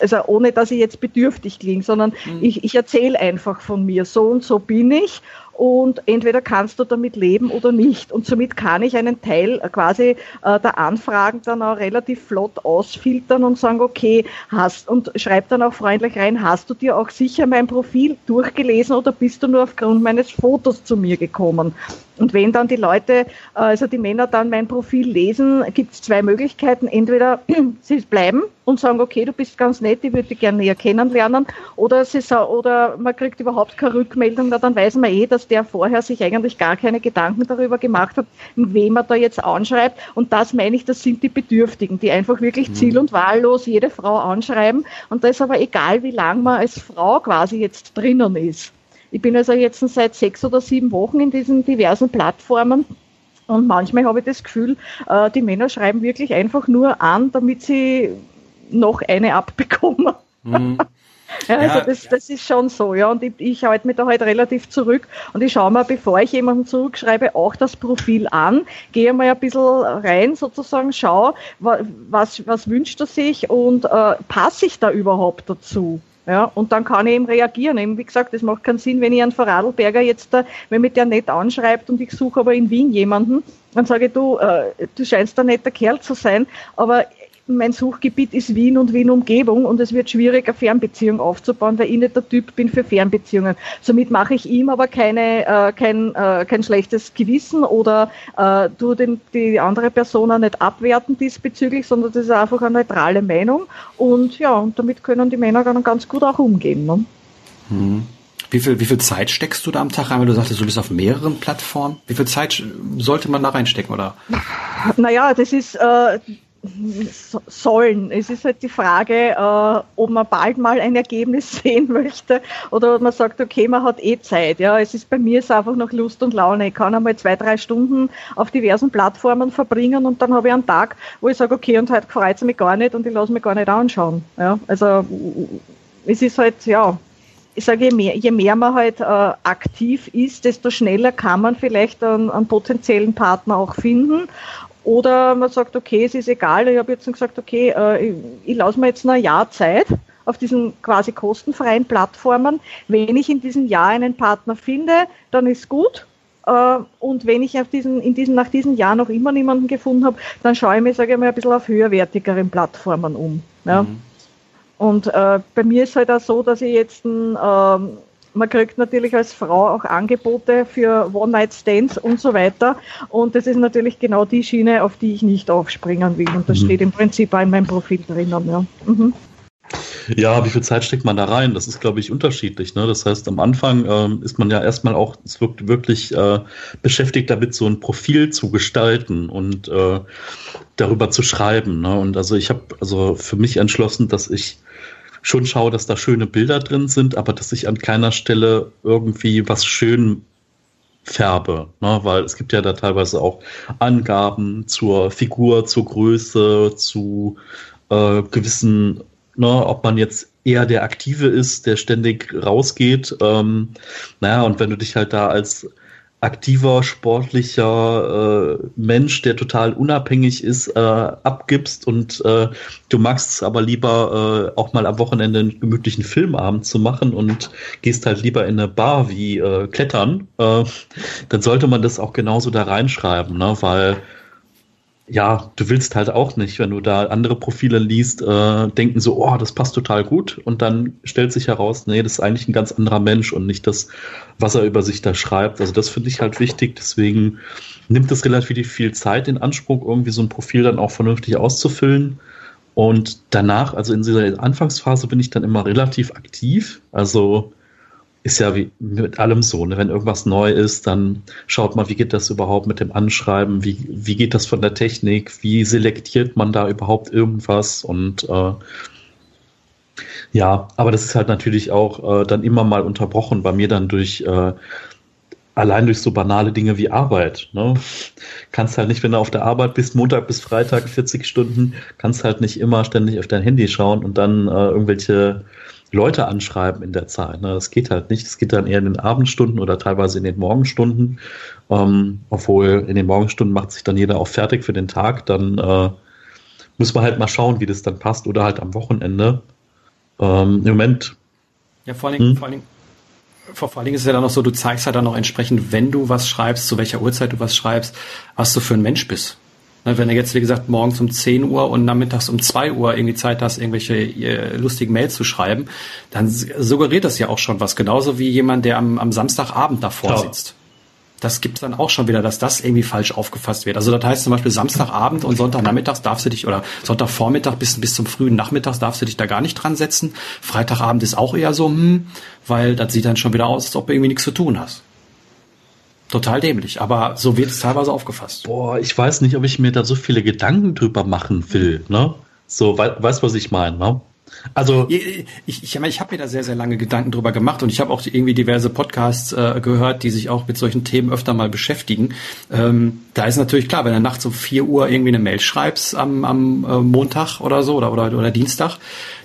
also ohne dass ich jetzt bedürftig klinge, sondern mhm. ich, ich erzähle einfach von mir, so und so bin ich und entweder kannst du damit leben oder nicht. Und somit kann ich einen Teil quasi äh, der Anfragen dann auch relativ flott ausfiltern und sagen, okay, hast und schreib dann auch freundlich rein, hast du dir auch sicher mein Profil durchgelesen oder bist du nur aufgrund meines Fotos zu mir gekommen? Und wenn dann die Leute, also die Männer dann mein Profil lesen, gibt es zwei Möglichkeiten. Entweder sie bleiben und sagen, okay, du bist ganz nett, ich würde dich gerne näher kennenlernen, oder, sie, oder man kriegt überhaupt keine Rückmeldung, dann weiß man eh, dass dass der vorher sich eigentlich gar keine Gedanken darüber gemacht hat, wem er da jetzt anschreibt. Und das meine ich, das sind die Bedürftigen, die einfach wirklich mhm. ziel- und wahllos jede Frau anschreiben. Und da ist aber egal, wie lange man als Frau quasi jetzt drinnen ist. Ich bin also jetzt seit sechs oder sieben Wochen in diesen diversen Plattformen und manchmal habe ich das Gefühl, äh, die Männer schreiben wirklich einfach nur an, damit sie noch eine abbekommen. Mhm. Ja, also ja, das, das ist schon so, ja. Und ich, ich halte mich da halt relativ zurück und ich schaue mal, bevor ich jemanden zurückschreibe, auch das Profil an, gehe mal ein bisschen rein sozusagen, schaue, was, was wünscht er sich und äh, passe ich da überhaupt dazu? Ja, und dann kann ich eben reagieren. Eben, wie gesagt, es macht keinen Sinn, wenn ich einen Vorarlberger jetzt, da, wenn mich der nicht anschreibt und ich suche aber in Wien jemanden, dann sage ich, du, äh, du scheinst ein netter Kerl zu sein, aber mein Suchgebiet ist Wien und Wien-Umgebung und es wird schwierig, eine Fernbeziehung aufzubauen, weil ich nicht der Typ bin für Fernbeziehungen. Somit mache ich ihm aber keine, äh, kein, äh, kein schlechtes Gewissen oder äh, tue den, die andere Person auch nicht abwerten diesbezüglich, sondern das ist einfach eine neutrale Meinung und ja, und damit können die Männer dann ganz gut auch umgehen. Ne? Hm. Wie viel, wie viel Zeit steckst du da am Tag rein, weil du sagtest, du bist auf mehreren Plattformen? Wie viel Zeit sollte man da reinstecken, oder? Naja, das ist, äh, sollen. Es ist halt die Frage, äh, ob man bald mal ein Ergebnis sehen möchte oder ob man sagt, okay, man hat eh Zeit. Ja, es ist bei mir ist einfach noch Lust und Laune. Ich kann einmal zwei, drei Stunden auf diversen Plattformen verbringen und dann habe ich einen Tag, wo ich sage, okay, und heute freut es mich gar nicht und ich lasse mich gar nicht anschauen. Ja, also es ist halt, ja, ich sage, je mehr, je mehr man halt äh, aktiv ist, desto schneller kann man vielleicht einen, einen potenziellen Partner auch finden. Oder man sagt, okay, es ist egal, ich habe jetzt gesagt, okay, äh, ich, ich lasse mir jetzt ein Jahr Zeit auf diesen quasi kostenfreien Plattformen. Wenn ich in diesem Jahr einen Partner finde, dann ist gut. Äh, und wenn ich auf diesen, in diesen, nach diesem Jahr noch immer niemanden gefunden habe, dann schaue ich mir, sage ich mal, ein bisschen auf höherwertigeren Plattformen um. Ja. Mhm. Und äh, bei mir ist halt auch so, dass ich jetzt ein, ähm, man kriegt natürlich als Frau auch Angebote für One-Night-Stands und so weiter. Und das ist natürlich genau die Schiene, auf die ich nicht aufspringen will. Und das mhm. steht im Prinzip auch in meinem Profil drinnen. Ja. Mhm. Ja, wie viel Zeit steckt man da rein? Das ist, glaube ich, unterschiedlich. Ne? Das heißt, am Anfang ähm, ist man ja erstmal auch wirklich äh, beschäftigt damit, so ein Profil zu gestalten und äh, darüber zu schreiben. Ne? Und also ich habe also für mich entschlossen, dass ich schon schaue, dass da schöne Bilder drin sind, aber dass ich an keiner Stelle irgendwie was schön färbe, ne? weil es gibt ja da teilweise auch Angaben zur Figur, zur Größe, zu äh, gewissen, ne, ob man jetzt eher der Aktive ist, der ständig rausgeht. Ähm, naja, und wenn du dich halt da als aktiver, sportlicher äh, Mensch, der total unabhängig ist, äh, abgibst und äh, du magst es aber lieber äh, auch mal am Wochenende einen gemütlichen Filmabend zu machen und gehst halt lieber in eine Bar wie äh, Klettern, äh, dann sollte man das auch genauso da reinschreiben, ne? weil ja, du willst halt auch nicht, wenn du da andere Profile liest, äh, denken so, oh, das passt total gut. Und dann stellt sich heraus, nee, das ist eigentlich ein ganz anderer Mensch und nicht das, was er über sich da schreibt. Also das finde ich halt wichtig. Deswegen nimmt es relativ viel Zeit in Anspruch, irgendwie so ein Profil dann auch vernünftig auszufüllen. Und danach, also in dieser Anfangsphase bin ich dann immer relativ aktiv. Also ist ja wie mit allem so. Ne? Wenn irgendwas neu ist, dann schaut mal, wie geht das überhaupt mit dem Anschreiben, wie, wie geht das von der Technik, wie selektiert man da überhaupt irgendwas und äh, ja, aber das ist halt natürlich auch äh, dann immer mal unterbrochen bei mir dann durch äh, allein durch so banale Dinge wie Arbeit. Ne? Kannst halt nicht, wenn du auf der Arbeit bist, Montag bis Freitag 40 Stunden, kannst halt nicht immer ständig auf dein Handy schauen und dann äh, irgendwelche Leute anschreiben in der Zeit. Ne? Das geht halt nicht. Es geht dann eher in den Abendstunden oder teilweise in den Morgenstunden. Ähm, obwohl in den Morgenstunden macht sich dann jeder auch fertig für den Tag. Dann äh, muss man halt mal schauen, wie das dann passt oder halt am Wochenende. Ähm, Im Moment. Ja, vor allen Dingen, hm? vor allen Dingen vor, vor allen Dingen ist es ja dann noch so, du zeigst halt dann auch entsprechend, wenn du was schreibst, zu welcher Uhrzeit du was schreibst, was du für ein Mensch bist. Ne, wenn du jetzt, wie gesagt, morgens um 10 Uhr und nachmittags um 2 Uhr irgendwie Zeit hast, irgendwelche äh, lustigen Mails zu schreiben, dann suggeriert das ja auch schon was. Genauso wie jemand, der am, am Samstagabend davor Klar. sitzt. Das gibt dann auch schon wieder, dass das irgendwie falsch aufgefasst wird. Also das heißt zum Beispiel Samstagabend und Sonntagnachmittags darfst du dich oder Sonntagvormittag bis, bis zum frühen Nachmittags darfst du dich da gar nicht dran setzen. Freitagabend ist auch eher so, hm, weil das sieht dann schon wieder aus, als ob du irgendwie nichts zu tun hast. Total dämlich, aber so wird es teilweise aufgefasst. Boah, ich weiß nicht, ob ich mir da so viele Gedanken drüber machen will, ne? So, we weißt was ich meine, ne? Also ich, ich, ich, ich habe mir da sehr, sehr lange Gedanken drüber gemacht und ich habe auch irgendwie diverse Podcasts äh, gehört, die sich auch mit solchen Themen öfter mal beschäftigen. Ähm, da ist natürlich klar, wenn du nachts um vier Uhr irgendwie eine Mail schreibst am, am äh, Montag oder so oder, oder, oder Dienstag,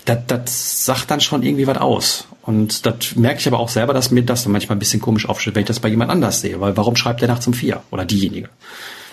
das sagt dann schon irgendwie was aus. Und das merke ich aber auch selber, dass mir das dann manchmal ein bisschen komisch aufstellt, wenn ich das bei jemand anders sehe. Weil warum schreibt der nachts um vier oder diejenige?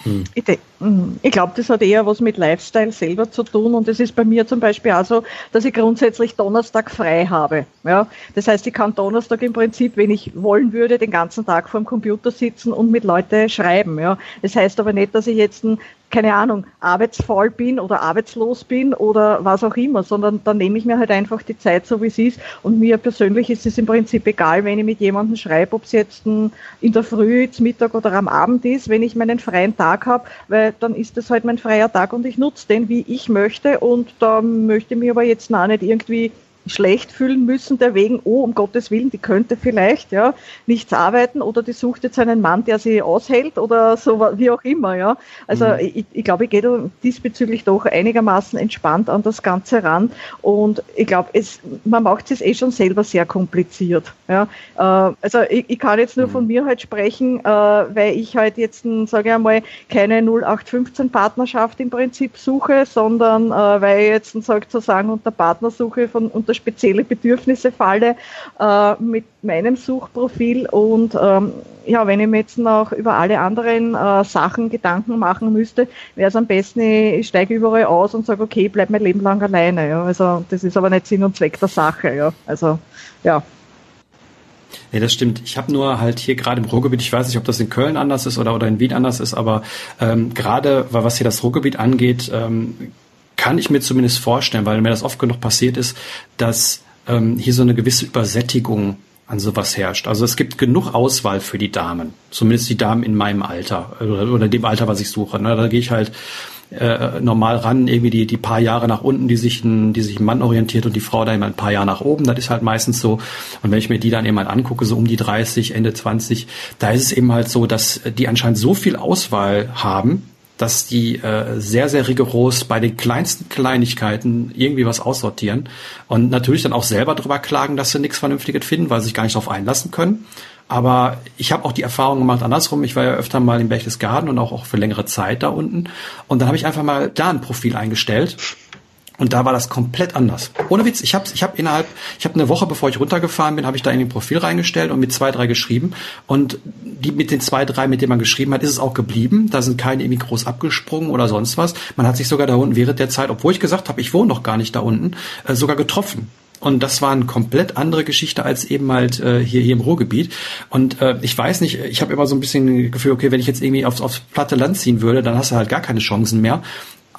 Hm. Ich, hm, ich glaube, das hat eher was mit Lifestyle selber zu tun und es ist bei mir zum Beispiel auch so, dass ich grundsätzlich Donnerstag frei habe. Ja? Das heißt, ich kann Donnerstag im Prinzip, wenn ich wollen würde, den ganzen Tag vor dem Computer sitzen und mit Leuten schreiben. Ja? Das heißt aber nicht, dass ich jetzt keine Ahnung, arbeitsfaul bin oder arbeitslos bin oder was auch immer, sondern dann nehme ich mir halt einfach die Zeit so, wie es ist. Und mir persönlich ist es im Prinzip egal, wenn ich mit jemandem schreibe, ob es jetzt in der Früh, zum Mittag oder am Abend ist, wenn ich meinen freien Tag habe, weil dann ist es halt mein freier Tag und ich nutze den, wie ich möchte. Und da möchte ich mir aber jetzt noch nicht irgendwie schlecht fühlen müssen, der wegen, oh, um Gottes Willen, die könnte vielleicht, ja, nichts arbeiten oder die sucht jetzt einen Mann, der sie aushält oder so, wie auch immer, ja. Also mhm. ich, ich glaube, ich gehe diesbezüglich doch einigermaßen entspannt an das Ganze ran und ich glaube, es, man macht es eh schon selber sehr kompliziert, ja. Äh, also ich, ich kann jetzt nur mhm. von mir halt sprechen, äh, weil ich halt jetzt, sage ich einmal, keine 0815 Partnerschaft im Prinzip suche, sondern äh, weil ich jetzt sozusagen unter Partnersuche von unter spezielle Bedürfnisse falle äh, mit meinem Suchprofil. Und ähm, ja, wenn ich mir jetzt noch über alle anderen äh, Sachen Gedanken machen müsste, wäre es am besten, ich steige überall aus und sage, okay, bleib mein Leben lang alleine. Ja. Also das ist aber nicht Sinn und Zweck der Sache. Ja. Also ja. Nee, das stimmt. Ich habe nur halt hier gerade im Ruhrgebiet, ich weiß nicht, ob das in Köln anders ist oder, oder in Wien anders ist, aber ähm, gerade was hier das Ruhrgebiet angeht, ähm, kann ich mir zumindest vorstellen, weil mir das oft genug passiert ist, dass ähm, hier so eine gewisse Übersättigung an sowas herrscht. Also es gibt genug Auswahl für die Damen, zumindest die Damen in meinem Alter oder, oder dem Alter, was ich suche. Ne? Da gehe ich halt äh, normal ran, irgendwie die, die paar Jahre nach unten, die sich ein, die sich ein Mann orientiert und die Frau da immer ein paar Jahre nach oben. Das ist halt meistens so. Und wenn ich mir die dann eben mal angucke, so um die 30, Ende 20, da ist es eben halt so, dass die anscheinend so viel Auswahl haben, dass die äh, sehr, sehr rigoros bei den kleinsten Kleinigkeiten irgendwie was aussortieren und natürlich dann auch selber drüber klagen, dass sie nichts Vernünftiges finden, weil sie sich gar nicht darauf einlassen können. Aber ich habe auch die Erfahrung gemacht andersrum. Ich war ja öfter mal in Berchtesgaden und auch, auch für längere Zeit da unten. Und dann habe ich einfach mal da ein Profil eingestellt Und da war das komplett anders. Ohne Witz, ich habe ich hab innerhalb, ich habe eine Woche bevor ich runtergefahren bin, habe ich da in den Profil reingestellt und mit zwei, drei geschrieben. Und die mit den zwei, drei, mit denen man geschrieben hat, ist es auch geblieben. Da sind keine irgendwie groß abgesprungen oder sonst was. Man hat sich sogar da unten während der Zeit, obwohl ich gesagt habe, ich wohne noch gar nicht da unten, äh, sogar getroffen. Und das war eine komplett andere Geschichte als eben halt äh, hier, hier im Ruhrgebiet. Und äh, ich weiß nicht, ich habe immer so ein bisschen Gefühl, okay, wenn ich jetzt irgendwie aufs, aufs platte Land ziehen würde, dann hast du halt gar keine Chancen mehr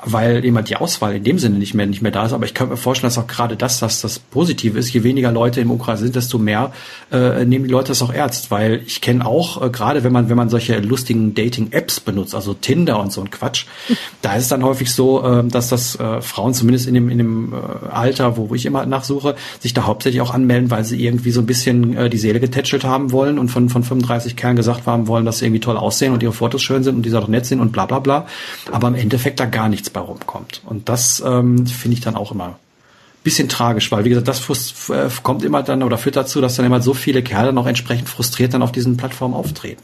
weil immer die Auswahl in dem Sinne nicht mehr nicht mehr da ist. Aber ich könnte mir vorstellen, dass auch gerade das, dass das positiv ist. Je weniger Leute im Ukraine sind, desto mehr äh, nehmen die Leute das auch ernst. Weil ich kenne auch äh, gerade, wenn man wenn man solche lustigen Dating-Apps benutzt, also Tinder und so ein Quatsch, da ist es dann häufig so, äh, dass das äh, Frauen zumindest in dem in dem äh, Alter, wo, wo ich immer nachsuche, sich da hauptsächlich auch anmelden, weil sie irgendwie so ein bisschen äh, die Seele getätschelt haben wollen und von von 35 Kerlen gesagt haben wollen, dass sie irgendwie toll aussehen und ihre Fotos schön sind und die doch nett sind und bla bla bla. Aber im Endeffekt da gar nichts bei rumkommt. Und das ähm, finde ich dann auch immer bisschen tragisch, weil wie gesagt, das äh, kommt immer dann oder führt dazu, dass dann immer so viele Kerle noch entsprechend frustriert dann auf diesen Plattformen auftreten.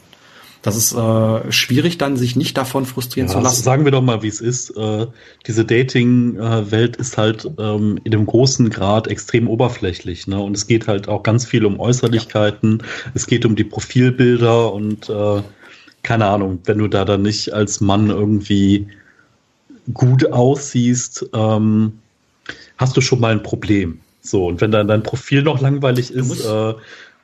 Das ist äh, schwierig, dann sich nicht davon frustrieren ja, zu lassen. Sagen wir doch mal, wie es ist. Äh, diese Dating-Welt ist halt ähm, in dem großen Grad extrem oberflächlich. Ne? Und es geht halt auch ganz viel um Äußerlichkeiten. Ja. Es geht um die Profilbilder und äh, keine Ahnung, wenn du da dann nicht als Mann irgendwie gut aussiehst, ähm, hast du schon mal ein Problem. So, und wenn dann dein Profil noch langweilig ist, äh,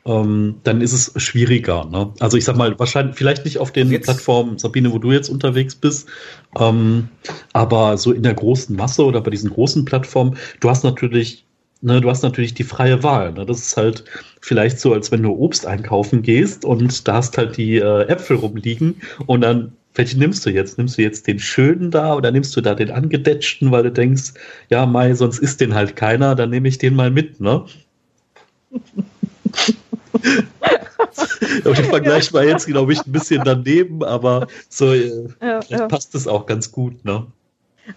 ähm, dann ist es schwieriger. Ne? Also ich sag mal, wahrscheinlich, vielleicht nicht auf den jetzt. Plattformen, Sabine, wo du jetzt unterwegs bist, ähm, aber so in der großen Masse oder bei diesen großen Plattformen, du hast natürlich, ne, du hast natürlich die freie Wahl. Ne? Das ist halt vielleicht so, als wenn du Obst einkaufen gehst und da hast halt die äh, Äpfel rumliegen und dann welche nimmst du jetzt? Nimmst du jetzt den schönen da oder nimmst du da den angedetschten, weil du denkst, ja, Mai, sonst isst den halt keiner, dann nehme ich den mal mit, ne? der Vergleich war jetzt, glaube ich, ein bisschen daneben, aber so äh, ja, ja. passt es auch ganz gut, ne?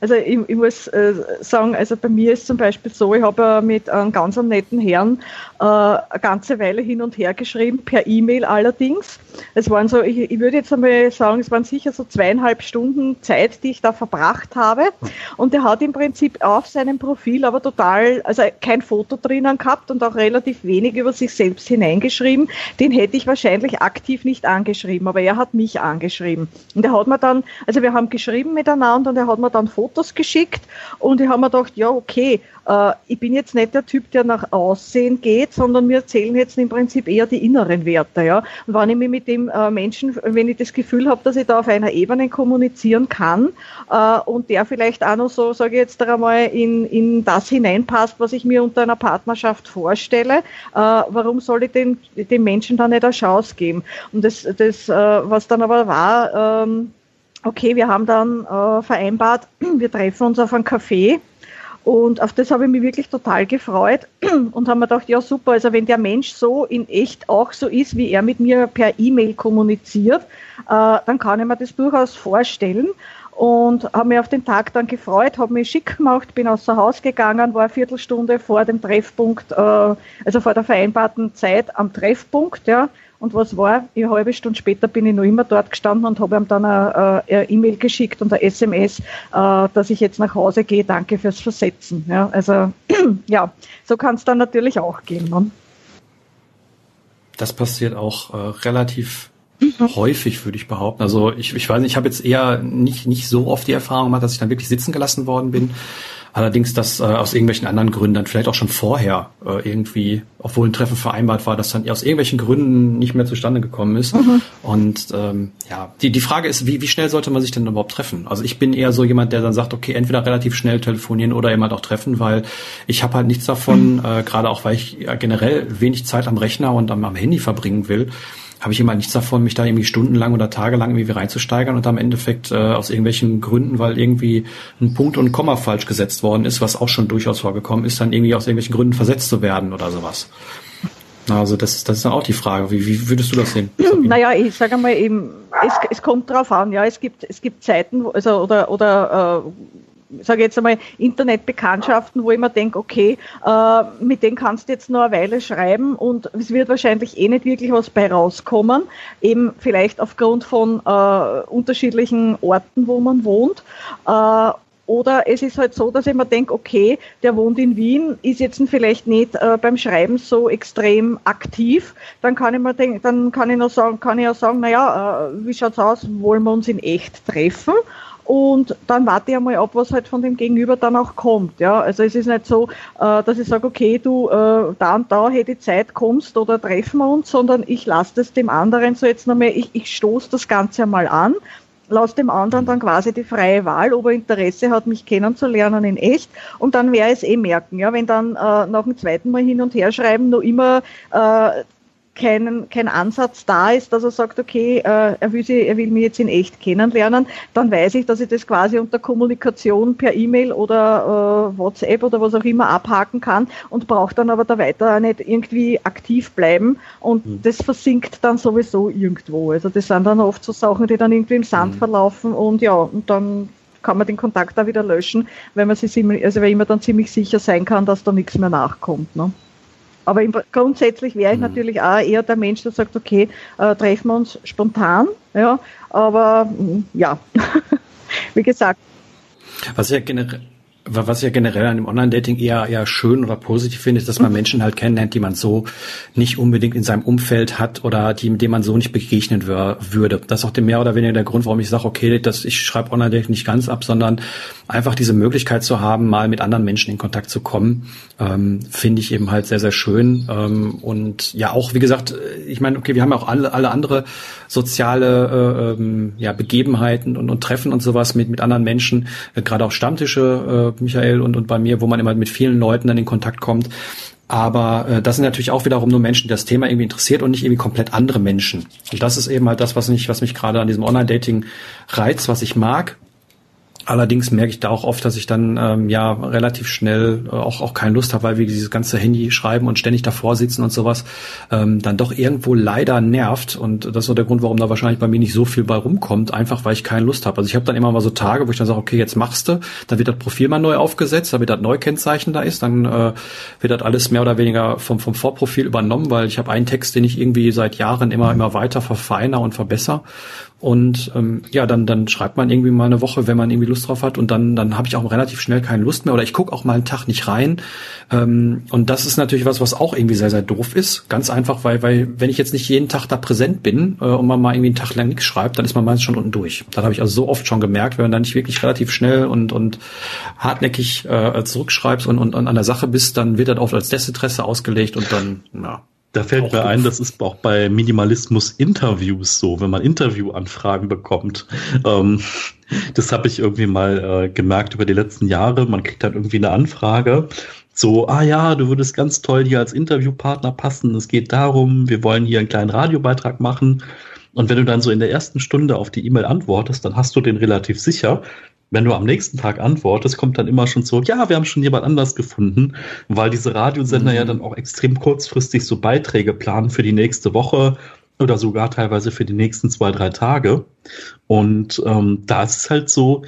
Also ich, ich muss äh, sagen, also bei mir ist zum Beispiel so, ich habe äh, mit einem ganz netten Herrn äh, eine ganze Weile hin und her geschrieben, per E-Mail allerdings. Es waren so, ich, ich würde jetzt einmal sagen, es waren sicher so zweieinhalb Stunden Zeit, die ich da verbracht habe. Und er hat im Prinzip auf seinem Profil aber total, also kein Foto drinnen gehabt und auch relativ wenig über sich selbst hineingeschrieben. Den hätte ich wahrscheinlich aktiv nicht angeschrieben, aber er hat mich angeschrieben. Und er hat mir dann, also wir haben geschrieben miteinander und er hat mir dann Fotos geschickt und ich habe mir gedacht, ja, okay, äh, ich bin jetzt nicht der Typ, der nach Aussehen geht, sondern wir zählen jetzt im Prinzip eher die inneren Werte. Ja? Und wenn ich mich mit dem äh, Menschen, wenn ich das Gefühl habe, dass ich da auf einer Ebene kommunizieren kann äh, und der vielleicht auch noch so, sage ich jetzt einmal, in, in das hineinpasst, was ich mir unter einer Partnerschaft vorstelle, warum soll ich den, dem Menschen da nicht eine Chance geben? Und das, das was dann aber war, ähm, okay, wir haben dann vereinbart, wir treffen uns auf einen Café und auf das habe ich mich wirklich total gefreut und habe mir gedacht, ja super, also wenn der Mensch so in echt auch so ist, wie er mit mir per E-Mail kommuniziert, äh, dann kann ich mir das durchaus vorstellen. Und habe mich auf den Tag dann gefreut, habe mich schick gemacht, bin außer Haus gegangen, war eine Viertelstunde vor dem Treffpunkt, äh, also vor der vereinbarten Zeit am Treffpunkt, ja, und was war? Eine halbe Stunde später bin ich noch immer dort gestanden und habe ihm dann eine E-Mail geschickt und eine SMS, äh, dass ich jetzt nach Hause gehe. Danke fürs Versetzen. Ja, also ja, so kann es dann natürlich auch gehen. Ne? Das passiert auch äh, relativ mhm. häufig, würde ich behaupten. Also ich, ich weiß nicht, ich habe jetzt eher nicht, nicht so oft die Erfahrung gemacht, dass ich dann wirklich sitzen gelassen worden bin. Allerdings, dass äh, aus irgendwelchen anderen Gründen dann vielleicht auch schon vorher äh, irgendwie, obwohl ein Treffen vereinbart war, dass dann aus irgendwelchen Gründen nicht mehr zustande gekommen ist. Mhm. Und ähm, ja, die, die Frage ist, wie, wie schnell sollte man sich denn überhaupt treffen? Also ich bin eher so jemand, der dann sagt, okay, entweder relativ schnell telefonieren oder jemand auch treffen, weil ich habe halt nichts davon, mhm. äh, gerade auch weil ich generell wenig Zeit am Rechner und am, am Handy verbringen will habe ich immer nichts davon, mich da irgendwie stundenlang oder tagelang irgendwie reinzusteigern und am Endeffekt äh, aus irgendwelchen Gründen, weil irgendwie ein Punkt und ein Komma falsch gesetzt worden ist, was auch schon durchaus vorgekommen ist, dann irgendwie aus irgendwelchen Gründen versetzt zu werden oder sowas. Also das, das ist dann auch die Frage. Wie, wie würdest du das sehen? Naja, ich sage mal eben, es, es kommt drauf an, ja, es gibt, es gibt Zeiten, also oder, oder äh, sage jetzt einmal, Internetbekanntschaften, wo ich mir denke, okay, äh, mit denen kannst du jetzt noch eine Weile schreiben und es wird wahrscheinlich eh nicht wirklich was bei rauskommen, eben vielleicht aufgrund von äh, unterschiedlichen Orten, wo man wohnt. Äh, Oder es ist halt so, dass ich mir denke, okay, der wohnt in Wien, ist jetzt vielleicht nicht äh, beim Schreiben so extrem aktiv. Dann kann ich mir denken, dann kann ich noch sagen, kann ich ja sagen, naja, äh, wie schaut's aus, wollen wir uns in echt treffen? Und dann warte ich einmal ab, was halt von dem Gegenüber dann auch kommt. Ja, also es ist nicht so, äh, dass ich sage, okay, du äh, da und da hätte Zeit kommst oder treffen wir uns, sondern ich lasse das dem anderen so jetzt nochmal, ich, ich stoße das Ganze einmal an lass dem anderen dann quasi die freie Wahl, ob er Interesse hat, mich kennenzulernen in echt. Und dann ich es eh merken, ja, wenn dann äh, nach dem zweiten Mal hin und her schreiben noch immer äh, kein, kein Ansatz da ist, dass er sagt, okay, äh, er, will sie, er will mich jetzt in echt kennenlernen, dann weiß ich, dass ich das quasi unter Kommunikation per E-Mail oder äh, WhatsApp oder was auch immer abhaken kann und brauche dann aber da weiter nicht irgendwie aktiv bleiben und mhm. das versinkt dann sowieso irgendwo. Also das sind dann oft so Sachen, die dann irgendwie im Sand mhm. verlaufen und ja, und dann kann man den Kontakt da wieder löschen, wenn man sich also wenn man dann ziemlich sicher sein kann, dass da nichts mehr nachkommt. Ne? Aber im, grundsätzlich wäre ich mhm. natürlich auch eher der Mensch, der sagt, okay, äh, treffen wir uns spontan, ja, aber mm, ja, wie gesagt. Was ja generell, was ich ja generell an dem Online-Dating eher, eher schön oder positiv finde, ist, dass man mhm. Menschen halt kennenlernt, die man so nicht unbedingt in seinem Umfeld hat oder die, dem man so nicht begegnen würde. Das ist auch mehr oder weniger der Grund, warum ich sage, okay, das, ich schreibe Online-Dating nicht ganz ab, sondern einfach diese Möglichkeit zu haben, mal mit anderen Menschen in Kontakt zu kommen, ähm, finde ich eben halt sehr, sehr schön. Ähm, und ja, auch, wie gesagt, ich meine, okay, wir haben ja auch alle, alle andere soziale äh, ähm, ja, Begebenheiten und, und Treffen und sowas mit, mit anderen Menschen, äh, gerade auch Stammtische, äh, Michael und, und bei mir, wo man immer mit vielen Leuten dann in Kontakt kommt. Aber äh, das sind natürlich auch wiederum nur Menschen, die das Thema irgendwie interessiert und nicht irgendwie komplett andere Menschen. Und das ist eben halt das, was mich, was mich gerade an diesem Online-Dating reizt, was ich mag. Allerdings merke ich da auch oft, dass ich dann ähm, ja relativ schnell äh, auch auch keine Lust habe, weil wir dieses ganze Handy schreiben und ständig davor sitzen und sowas ähm, dann doch irgendwo leider nervt. Und das ist so der Grund, warum da wahrscheinlich bei mir nicht so viel bei rumkommt, einfach weil ich keine Lust habe. Also ich habe dann immer mal so Tage, wo ich dann sage, okay, jetzt machst du, dann wird das Profil mal neu aufgesetzt, damit das Neukennzeichen da ist, dann äh, wird das alles mehr oder weniger vom vom Vorprofil übernommen, weil ich habe einen Text, den ich irgendwie seit Jahren immer immer weiter verfeiner und verbessere und ähm, ja, dann, dann schreibt man irgendwie mal eine Woche, wenn man irgendwie Lust drauf hat. Und dann, dann habe ich auch relativ schnell keine Lust mehr. Oder ich gucke auch mal einen Tag nicht rein. Ähm, und das ist natürlich was, was auch irgendwie sehr, sehr doof ist. Ganz einfach, weil, weil wenn ich jetzt nicht jeden Tag da präsent bin äh, und man mal irgendwie einen Tag lang nichts schreibt, dann ist man meistens schon unten durch. Das habe ich also so oft schon gemerkt, wenn man dann nicht wirklich relativ schnell und, und hartnäckig äh, zurückschreibst und, und, und an der Sache bist, dann wird das oft als Desinteresse ausgelegt und dann, ja, da fällt mir ein, das ist auch bei Minimalismus-Interviews so, wenn man Interviewanfragen bekommt. Ähm, das habe ich irgendwie mal äh, gemerkt über die letzten Jahre. Man kriegt dann irgendwie eine Anfrage. So, ah ja, du würdest ganz toll hier als Interviewpartner passen. Es geht darum, wir wollen hier einen kleinen Radiobeitrag machen. Und wenn du dann so in der ersten Stunde auf die E-Mail antwortest, dann hast du den relativ sicher wenn du am nächsten Tag antwortest, kommt dann immer schon zurück, ja, wir haben schon jemand anders gefunden, weil diese Radiosender mhm. ja dann auch extrem kurzfristig so Beiträge planen für die nächste Woche oder sogar teilweise für die nächsten zwei, drei Tage. Und ähm, da ist es halt so,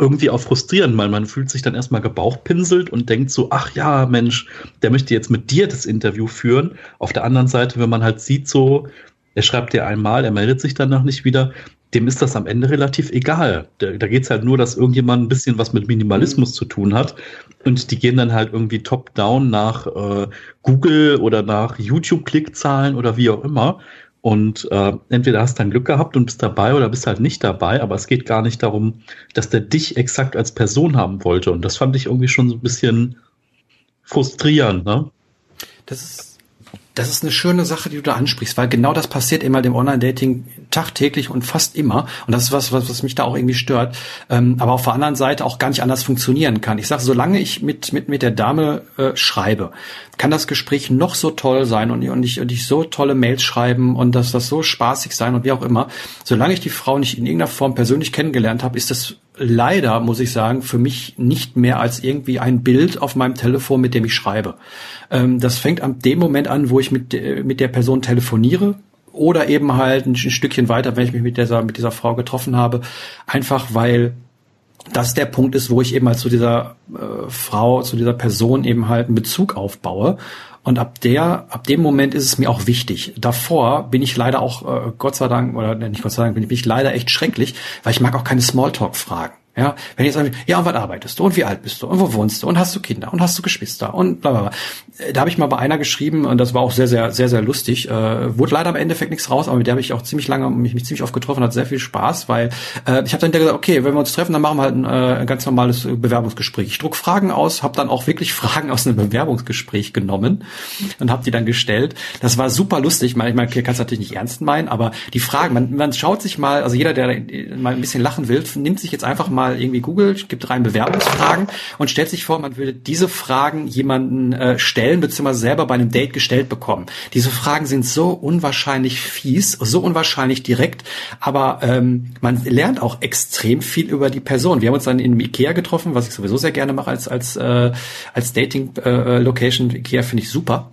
irgendwie auch frustrierend, weil man fühlt sich dann erstmal gebauchpinselt und denkt so, ach ja, Mensch, der möchte jetzt mit dir das Interview führen. Auf der anderen Seite, wenn man halt sieht so, er schreibt dir einmal, er meldet sich danach nicht wieder, dem ist das am Ende relativ egal. Da, da geht es halt nur, dass irgendjemand ein bisschen was mit Minimalismus zu tun hat. Und die gehen dann halt irgendwie top-down nach äh, Google oder nach YouTube-Klickzahlen oder wie auch immer. Und äh, entweder hast du dann Glück gehabt und bist dabei oder bist halt nicht dabei, aber es geht gar nicht darum, dass der dich exakt als Person haben wollte. Und das fand ich irgendwie schon so ein bisschen frustrierend, ne? Das ist das ist eine schöne Sache, die du da ansprichst, weil genau das passiert immer dem Online-Dating tagtäglich und fast immer. Und das ist was, was, was mich da auch irgendwie stört. Ähm, aber auf der anderen Seite auch gar nicht anders funktionieren kann. Ich sage, solange ich mit, mit, mit der Dame äh, schreibe, kann das Gespräch noch so toll sein und, und, ich, und ich so tolle Mails schreiben und dass das so spaßig sein und wie auch immer. Solange ich die Frau nicht in irgendeiner Form persönlich kennengelernt habe, ist das leider, muss ich sagen, für mich nicht mehr als irgendwie ein Bild auf meinem Telefon, mit dem ich schreibe. Ähm, das fängt an dem Moment an, wo ich mit, äh, mit der Person telefoniere oder eben halt ein, Stückchen weiter, wenn ich mich mit dieser, mit dieser Frau getroffen habe, einfach weil das der Punkt ist, wo ich eben halt zu dieser äh, Frau, zu dieser Person eben halt einen Bezug aufbaue. Und ab der, ab dem Moment ist es mir auch wichtig. Davor bin ich leider auch, äh, Gott sei Dank, oder nicht Gott sei Dank, bin ich, bin ich leider echt schrecklich, weil ich mag auch keine Smalltalk-Fragen. Ja, wenn jetzt ja, und was arbeitest du und wie alt bist du und wo wohnst du und hast du Kinder und hast du Geschwister und bla bla bla. Äh, da habe ich mal bei einer geschrieben und das war auch sehr, sehr, sehr, sehr lustig. Äh, wurde leider am Endeffekt nichts raus, aber mit der habe ich auch ziemlich lange, mich, mich ziemlich oft getroffen, hat sehr viel Spaß, weil äh, ich habe dann gesagt, okay, wenn wir uns treffen, dann machen wir halt ein, äh, ein ganz normales Bewerbungsgespräch. Ich druck Fragen aus, habe dann auch wirklich Fragen aus einem Bewerbungsgespräch genommen und habe die dann gestellt. Das war super lustig. Ich meine, man kann es natürlich nicht ernst meinen, aber die Fragen, man, man schaut sich mal, also jeder, der mal ein bisschen lachen will, nimmt sich jetzt einfach mal mal irgendwie googelt, gibt rein Bewerbungsfragen und stellt sich vor, man würde diese Fragen jemanden äh, stellen, beziehungsweise selber bei einem Date gestellt bekommen. Diese Fragen sind so unwahrscheinlich fies, so unwahrscheinlich direkt, aber ähm, man lernt auch extrem viel über die Person. Wir haben uns dann in Ikea getroffen, was ich sowieso sehr gerne mache als als äh, als Dating äh. Ikea finde ich super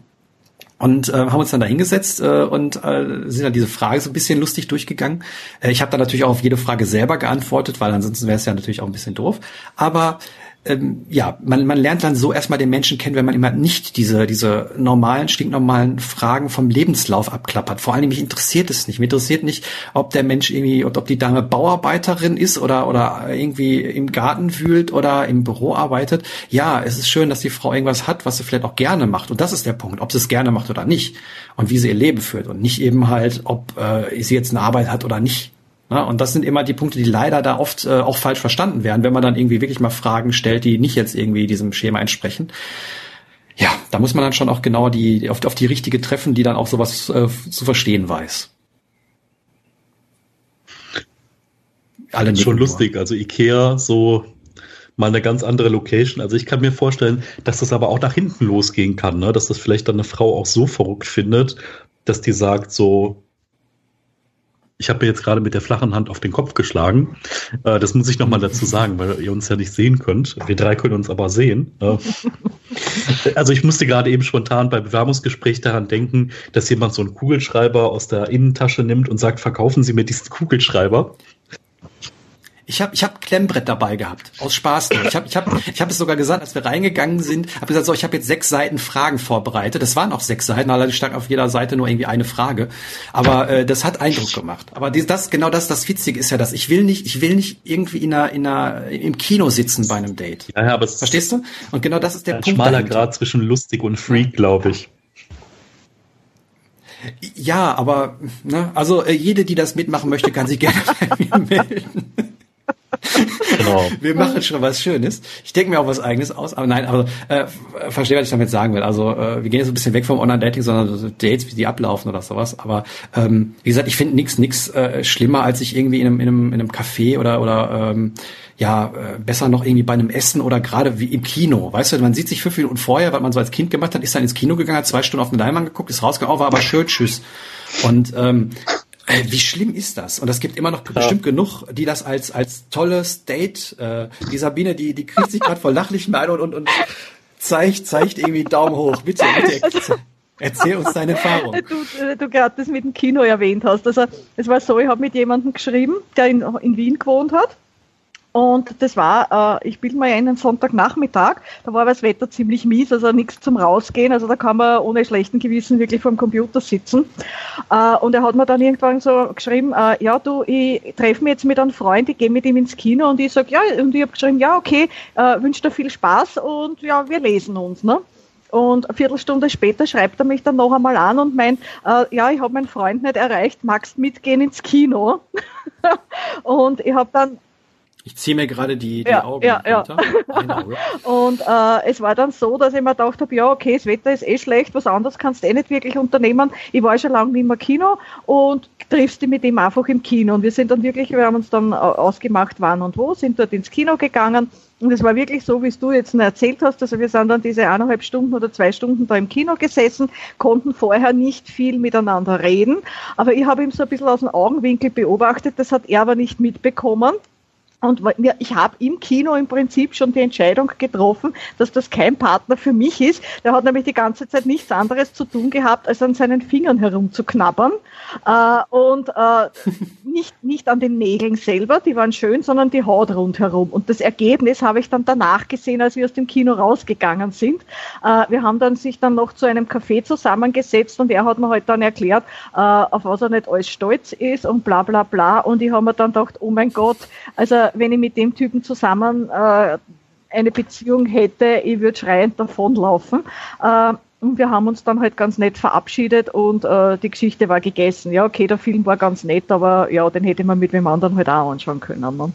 und äh, haben uns dann da hingesetzt äh, und äh, sind dann diese Frage so ein bisschen lustig durchgegangen. Äh, ich habe dann natürlich auch auf jede Frage selber geantwortet, weil ansonsten wäre es ja natürlich auch ein bisschen doof. Aber ähm, ja, man, man lernt dann so erstmal den Menschen kennen, wenn man immer nicht diese, diese normalen, stinknormalen Fragen vom Lebenslauf abklappert. Vor allem mich interessiert es nicht. Mich interessiert nicht, ob der Mensch irgendwie, ob die Dame Bauarbeiterin ist oder, oder irgendwie im Garten wühlt oder im Büro arbeitet. Ja, es ist schön, dass die Frau irgendwas hat, was sie vielleicht auch gerne macht. Und das ist der Punkt, ob sie es gerne macht oder nicht. Und wie sie ihr Leben führt. Und nicht eben halt, ob äh, sie jetzt eine Arbeit hat oder nicht. Ja, und das sind immer die Punkte, die leider da oft äh, auch falsch verstanden werden, wenn man dann irgendwie wirklich mal Fragen stellt, die nicht jetzt irgendwie diesem Schema entsprechen. Ja, da muss man dann schon auch genau die auf, auf die richtige treffen, die dann auch sowas äh, zu verstehen weiß. Alle schon lustig, also Ikea so mal eine ganz andere Location. Also ich kann mir vorstellen, dass das aber auch nach hinten losgehen kann, ne? dass das vielleicht dann eine Frau auch so verrückt findet, dass die sagt so, ich habe mir jetzt gerade mit der flachen Hand auf den Kopf geschlagen. Äh, das muss ich nochmal dazu sagen, weil ihr uns ja nicht sehen könnt. Wir drei können uns aber sehen. Äh, also ich musste gerade eben spontan bei Bewerbungsgespräch daran denken, dass jemand so einen Kugelschreiber aus der Innentasche nimmt und sagt, verkaufen Sie mir diesen Kugelschreiber. Ich habe ich hab Klemmbrett dabei gehabt, aus Spaß. Ich habe ich hab, ich hab es sogar gesagt, als wir reingegangen sind, habe gesagt, so, ich habe jetzt sechs Seiten Fragen vorbereitet. Das waren auch sechs Seiten, allerdings stand auf jeder Seite nur irgendwie eine Frage. Aber äh, das hat Eindruck gemacht. Aber die, das genau das, das Witzige ist ja, dass ich will nicht, ich will nicht irgendwie in einer, in einer, im Kino sitzen bei einem Date. Ja, ja aber Verstehst du? Und genau das ist der ein Punkt. Ein schmaler dahinter. Grad zwischen lustig und Freak, glaube ich. Ja, aber ne, also äh, jede, die das mitmachen möchte, kann sich gerne bei mir melden. Genau. Wir machen schon was Schönes. Ich denke mir auch was Eigenes aus, aber nein, aber äh, verstehe, was ich damit sagen will. Also äh, wir gehen jetzt ein bisschen weg vom Online-Dating, sondern so Dates, wie die ablaufen oder sowas. Aber ähm, wie gesagt, ich finde nichts nix, äh, schlimmer, als sich irgendwie in einem, in einem, in einem Café oder oder ähm, ja, äh, besser noch irgendwie bei einem Essen oder gerade wie im Kino. Weißt du, man sieht sich fünf Minuten vorher, weil man so als Kind gemacht hat, ist dann ins Kino gegangen, hat zwei Stunden auf den Leinwand geguckt, ist rausgegangen, oh, war aber schön, tschüss. Und ähm, äh, wie schlimm ist das? Und es gibt immer noch ja. bestimmt genug, die das als als tolles Date. Äh, die Sabine, die die kriegt sich gerade vor lachlichen ein und, und und zeigt zeigt irgendwie Daumen hoch. Bitte, bitte. Erzähl uns deine Erfahrung. Du, äh, du gerade das mit dem Kino erwähnt hast. Also es war so, ich habe mit jemandem geschrieben, der in, in Wien gewohnt hat und das war, äh, ich bilde mal einen Sonntagnachmittag, da war das Wetter ziemlich mies, also nichts zum Rausgehen, also da kann man ohne schlechten Gewissen wirklich vor dem Computer sitzen. Äh, und er hat mir dann irgendwann so geschrieben, äh, ja du, ich treffe mich jetzt mit einem Freund, ich gehe mit ihm ins Kino und ich sage, ja, und ich habe geschrieben, ja, okay, äh, wünsche dir viel Spaß und ja, wir lesen uns. Ne? Und eine Viertelstunde später schreibt er mich dann noch einmal an und meint, äh, ja, ich habe meinen Freund nicht erreicht, magst mitgehen ins Kino? und ich habe dann ich ziehe mir gerade die, die ja, Augen ja, runter. Ja. und äh, es war dann so, dass ich mir gedacht habe, ja, okay, das Wetter ist eh schlecht, was anderes kannst du eh nicht wirklich unternehmen. Ich war schon lange nicht mehr Kino und triffst dich mit ihm einfach im Kino. Und wir sind dann wirklich, wir haben uns dann äh, ausgemacht, wann und wo, sind dort ins Kino gegangen. Und es war wirklich so, wie es du jetzt erzählt hast. Also wir sind dann diese eineinhalb Stunden oder zwei Stunden da im Kino gesessen, konnten vorher nicht viel miteinander reden. Aber ich habe ihn so ein bisschen aus dem Augenwinkel beobachtet, das hat er aber nicht mitbekommen. Und ich habe im Kino im Prinzip schon die Entscheidung getroffen, dass das kein Partner für mich ist. Der hat nämlich die ganze Zeit nichts anderes zu tun gehabt, als an seinen Fingern herumzuknabbern. Äh, und äh, nicht, nicht an den Nägeln selber, die waren schön, sondern die Haut rundherum. Und das Ergebnis habe ich dann danach gesehen, als wir aus dem Kino rausgegangen sind. Äh, wir haben dann sich dann noch zu einem Café zusammengesetzt und er hat mir halt dann erklärt, auf was er nicht alles stolz ist und bla bla bla. Und ich habe mir dann gedacht, oh mein Gott, also äh, wenn ich mit dem Typen zusammen äh, eine Beziehung hätte, ich würde schreiend davonlaufen. Äh, und wir haben uns dann halt ganz nett verabschiedet und äh, die Geschichte war gegessen. Ja, okay, der Film war ganz nett, aber ja, den hätte man mit wem anderen halt auch anschauen können. Ne?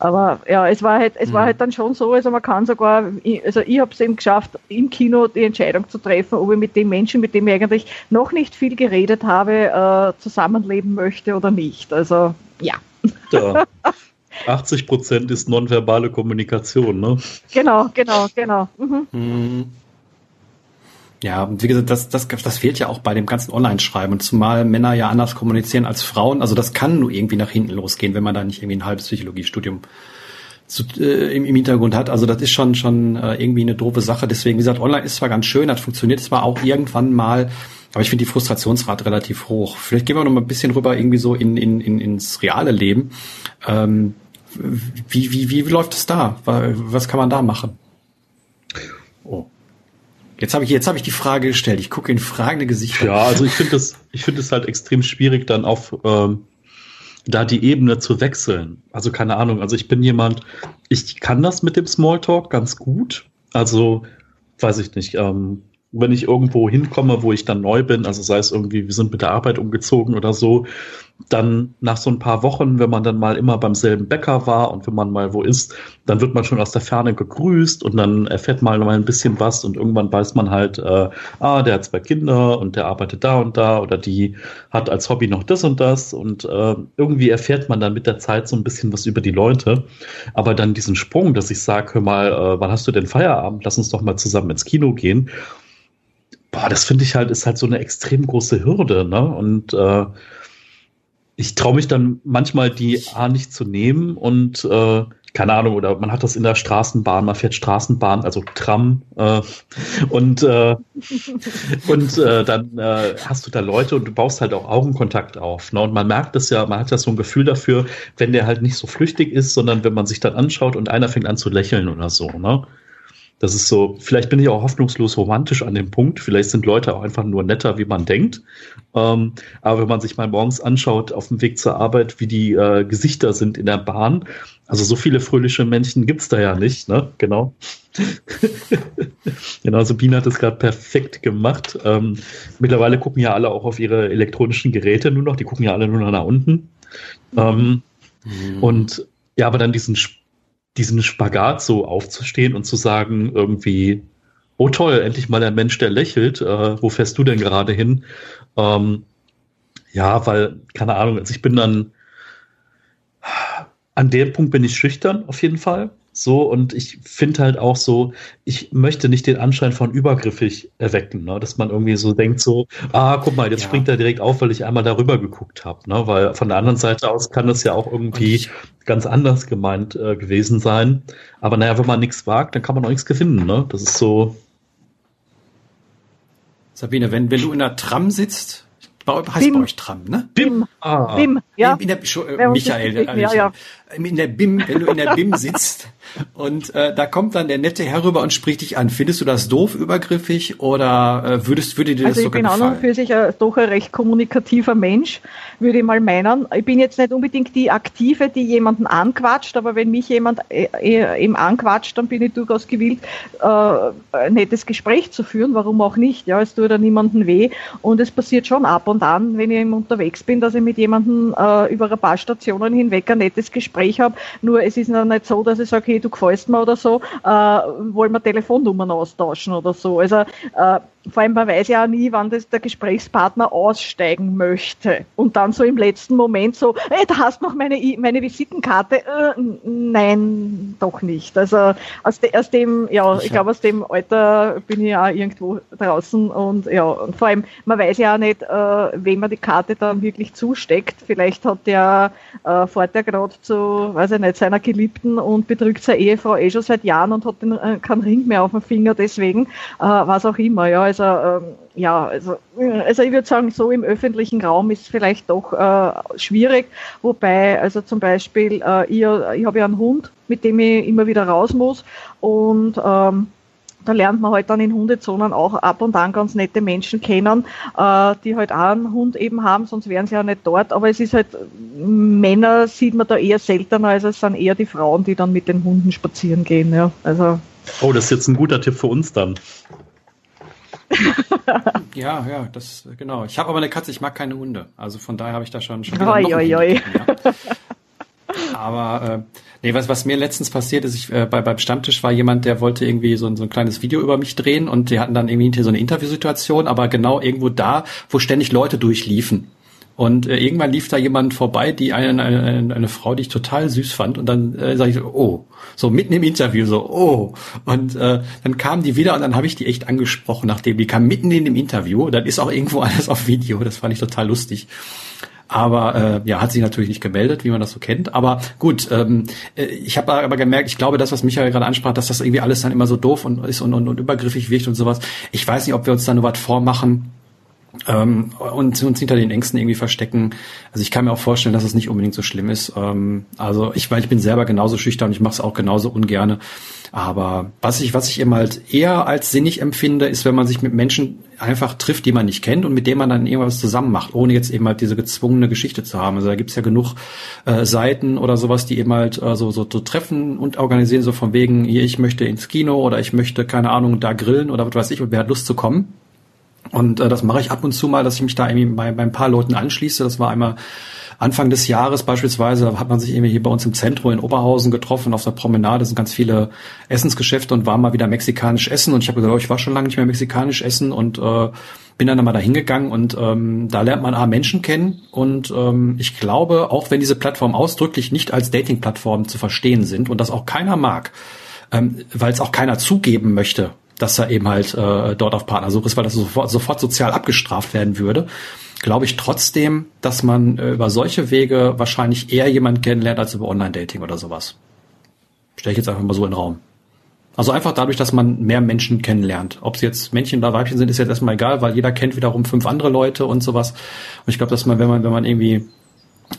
Aber ja, es war halt, es mhm. war halt dann schon so, also man kann sogar, also ich habe es eben geschafft, im Kino die Entscheidung zu treffen, ob ich mit dem Menschen, mit dem ich eigentlich noch nicht viel geredet habe, äh, zusammenleben möchte oder nicht. Also ja. ja. 80 Prozent ist nonverbale Kommunikation, ne? Genau, genau, genau. Mhm. Mhm. Ja, wie gesagt, das, das, das fehlt ja auch bei dem ganzen Online-Schreiben. Und zumal Männer ja anders kommunizieren als Frauen. Also das kann nur irgendwie nach hinten losgehen, wenn man da nicht irgendwie ein halbes Psychologiestudium zu, äh, im, im Hintergrund hat. Also das ist schon schon äh, irgendwie eine doofe Sache. Deswegen, wie gesagt, online ist zwar ganz schön, hat funktioniert zwar auch irgendwann mal, aber ich finde die Frustrationsrate relativ hoch. Vielleicht gehen wir noch mal ein bisschen rüber irgendwie so in, in, in, ins reale Leben. Ähm, wie, wie, wie läuft es da? Was kann man da machen? Oh. Jetzt habe ich jetzt habe ich die Frage gestellt. Ich gucke in fragende Gesichter. Ja, also ich finde das ich finde es halt extrem schwierig dann auf ähm, da die Ebene zu wechseln. Also keine Ahnung. Also ich bin jemand, ich kann das mit dem Smalltalk ganz gut. Also weiß ich nicht. Ähm, wenn ich irgendwo hinkomme, wo ich dann neu bin, also sei es irgendwie, wir sind mit der Arbeit umgezogen oder so, dann nach so ein paar Wochen, wenn man dann mal immer beim selben Bäcker war und wenn man mal wo ist, dann wird man schon aus der Ferne gegrüßt und dann erfährt man mal ein bisschen was und irgendwann weiß man halt, äh, ah, der hat zwei Kinder und der arbeitet da und da oder die hat als Hobby noch das und das und äh, irgendwie erfährt man dann mit der Zeit so ein bisschen was über die Leute. Aber dann diesen Sprung, dass ich sage, hör mal, äh, wann hast du denn Feierabend? Lass uns doch mal zusammen ins Kino gehen boah, das finde ich halt, ist halt so eine extrem große Hürde, ne? Und äh, ich traue mich dann manchmal die A nicht zu nehmen und äh, keine Ahnung, oder man hat das in der Straßenbahn, man fährt Straßenbahn, also Tram, äh, und, äh, und äh, dann äh, hast du da Leute und du baust halt auch Augenkontakt auf. Ne? Und man merkt das ja, man hat ja so ein Gefühl dafür, wenn der halt nicht so flüchtig ist, sondern wenn man sich dann anschaut und einer fängt an zu lächeln oder so. Ne? Das ist so, vielleicht bin ich auch hoffnungslos romantisch an dem Punkt. Vielleicht sind Leute auch einfach nur netter, wie man denkt. Ähm, aber wenn man sich mal morgens anschaut auf dem Weg zur Arbeit, wie die äh, Gesichter sind in der Bahn, also so viele fröhliche Männchen gibt's da ja nicht, ne? Genau. genau, Sabine hat es gerade perfekt gemacht. Ähm, mittlerweile gucken ja alle auch auf ihre elektronischen Geräte nur noch, die gucken ja alle nur noch nach unten. Ähm, mhm. Und ja, aber dann diesen diesen Spagat so aufzustehen und zu sagen, irgendwie, oh toll, endlich mal ein Mensch, der lächelt, äh, wo fährst du denn gerade hin? Ähm, ja, weil, keine Ahnung, also ich bin dann, an dem Punkt bin ich schüchtern, auf jeden Fall. So, und ich finde halt auch so, ich möchte nicht den Anschein von übergriffig erwecken, ne? dass man irgendwie so denkt, so, ah, guck mal, jetzt ja. springt er direkt auf, weil ich einmal darüber geguckt habe. Ne? Weil von der anderen Seite aus kann das ja auch irgendwie ich, ganz anders gemeint äh, gewesen sein. Aber naja, wenn man nichts wagt, dann kann man auch nichts gewinnen. Ne? Das ist so. Sabine, wenn, wenn du in der Tram sitzt, heißt Bim. bei euch Tram, ne? Bim. Ah. Bim, ja. In, in der, äh, Michael, ja, ja. In der BIM, wenn du in der BIM sitzt und äh, da kommt dann der nette Herr rüber und spricht dich an. Findest du das doof, übergriffig oder äh, würdest, würde dir das also sogar gefallen? Ich bin an und für sich äh, doch ein recht kommunikativer Mensch, würde ich mal meinen. Ich bin jetzt nicht unbedingt die Aktive, die jemanden anquatscht, aber wenn mich jemand äh, äh eben anquatscht, dann bin ich durchaus gewillt, äh, ein nettes Gespräch zu führen. Warum auch nicht? Ja, es tut ja niemandem weh und es passiert schon ab und an, wenn ich unterwegs bin, dass ich mit jemandem äh, über ein paar Stationen hinweg ein nettes Gespräch habe. Nur es ist noch nicht so, dass ich sage, hey, du gefällst mir oder so, äh, wollen wir Telefonnummern austauschen oder so. Also äh, vor allem, man weiß ja auch nie, wann das der Gesprächspartner aussteigen möchte. Und dann so im letzten Moment so, hey, da hast noch meine, meine Visitenkarte. Äh, nein, doch nicht. Also aus, de, aus dem, ja, ich glaube, aus dem Alter bin ich ja irgendwo draußen und ja, und vor allem, man weiß ja auch nicht, äh, wem man die Karte dann wirklich zusteckt. Vielleicht hat der, äh, fährt der gerade zu, weiß ich nicht, seiner Geliebten und bedrückt seine Ehefrau eh schon seit Jahren und hat den, äh, keinen Ring mehr auf dem Finger, deswegen, äh, was auch immer, ja also ähm, ja, also, also ich würde sagen, so im öffentlichen Raum ist vielleicht doch äh, schwierig. Wobei, also zum Beispiel, äh, ich, ich habe ja einen Hund, mit dem ich immer wieder raus muss und ähm, da lernt man halt dann in Hundezonen auch ab und an ganz nette Menschen kennen, äh, die halt auch einen Hund eben haben, sonst wären sie ja nicht dort. Aber es ist halt, Männer sieht man da eher seltener, also es sind eher die Frauen, die dann mit den Hunden spazieren gehen. Ja. Also, oh, das ist jetzt ein guter Tipp für uns dann. ja, ja, das genau. Ich habe aber eine Katze, ich mag keine Hunde. Also von daher habe ich da schon schon oi, oi, oi. Aber äh, nee, was, was mir letztens passiert ist, ich, äh, bei, beim Stammtisch war jemand, der wollte irgendwie so ein, so ein kleines Video über mich drehen und die hatten dann irgendwie so eine Interviewsituation, aber genau irgendwo da, wo ständig Leute durchliefen. Und äh, irgendwann lief da jemand vorbei, die eine, eine, eine Frau, die ich total süß fand. Und dann äh, sage ich so, oh, so mitten im Interview, so, oh. Und äh, dann kam die wieder und dann habe ich die echt angesprochen, nachdem die kam mitten in dem Interview. Dann ist auch irgendwo alles auf Video. Das fand ich total lustig. Aber äh, ja, hat sich natürlich nicht gemeldet, wie man das so kennt. Aber gut, ähm, äh, ich habe aber gemerkt, ich glaube, das, was Michael gerade ansprach, dass das irgendwie alles dann immer so doof und ist und, und, und übergriffig wirkt und sowas. Ich weiß nicht, ob wir uns da nur was vormachen ähm, und uns hinter den Ängsten irgendwie verstecken. Also ich kann mir auch vorstellen, dass es nicht unbedingt so schlimm ist. Ähm, also ich, weil ich bin selber genauso schüchtern ich mache es auch genauso ungerne. Aber was ich, was ich eben halt eher als sinnig empfinde, ist, wenn man sich mit Menschen einfach trifft, die man nicht kennt und mit denen man dann irgendwas zusammen macht, ohne jetzt eben halt diese gezwungene Geschichte zu haben. Also da gibt's ja genug äh, Seiten oder sowas, die eben halt äh, so, so, so treffen und organisieren, so von wegen, hier, ich möchte ins Kino oder ich möchte, keine Ahnung, da grillen oder was weiß ich und wer hat Lust zu kommen. Und äh, das mache ich ab und zu mal, dass ich mich da irgendwie bei, bei ein paar Leuten anschließe. Das war einmal Anfang des Jahres beispielsweise, da hat man sich irgendwie hier bei uns im Zentrum in Oberhausen getroffen, auf der Promenade sind ganz viele Essensgeschäfte und war mal wieder mexikanisch essen. Und ich habe gesagt, oh, ich war schon lange nicht mehr mexikanisch essen und äh, bin dann mal da hingegangen und ähm, da lernt man A, Menschen kennen und ähm, ich glaube, auch wenn diese Plattformen ausdrücklich nicht als Dating-Plattformen zu verstehen sind und das auch keiner mag, ähm, weil es auch keiner zugeben möchte, dass er eben halt äh, dort auf Partnersuche ist, weil das sofort, sofort sozial abgestraft werden würde, glaube ich trotzdem, dass man äh, über solche Wege wahrscheinlich eher jemand kennenlernt als über Online-Dating oder sowas. Stelle ich jetzt einfach mal so in den Raum. Also einfach dadurch, dass man mehr Menschen kennenlernt. Ob es jetzt Männchen oder Weibchen sind, ist jetzt erstmal egal, weil jeder kennt wiederum fünf andere Leute und sowas. Und ich glaube, dass man, wenn man, wenn man irgendwie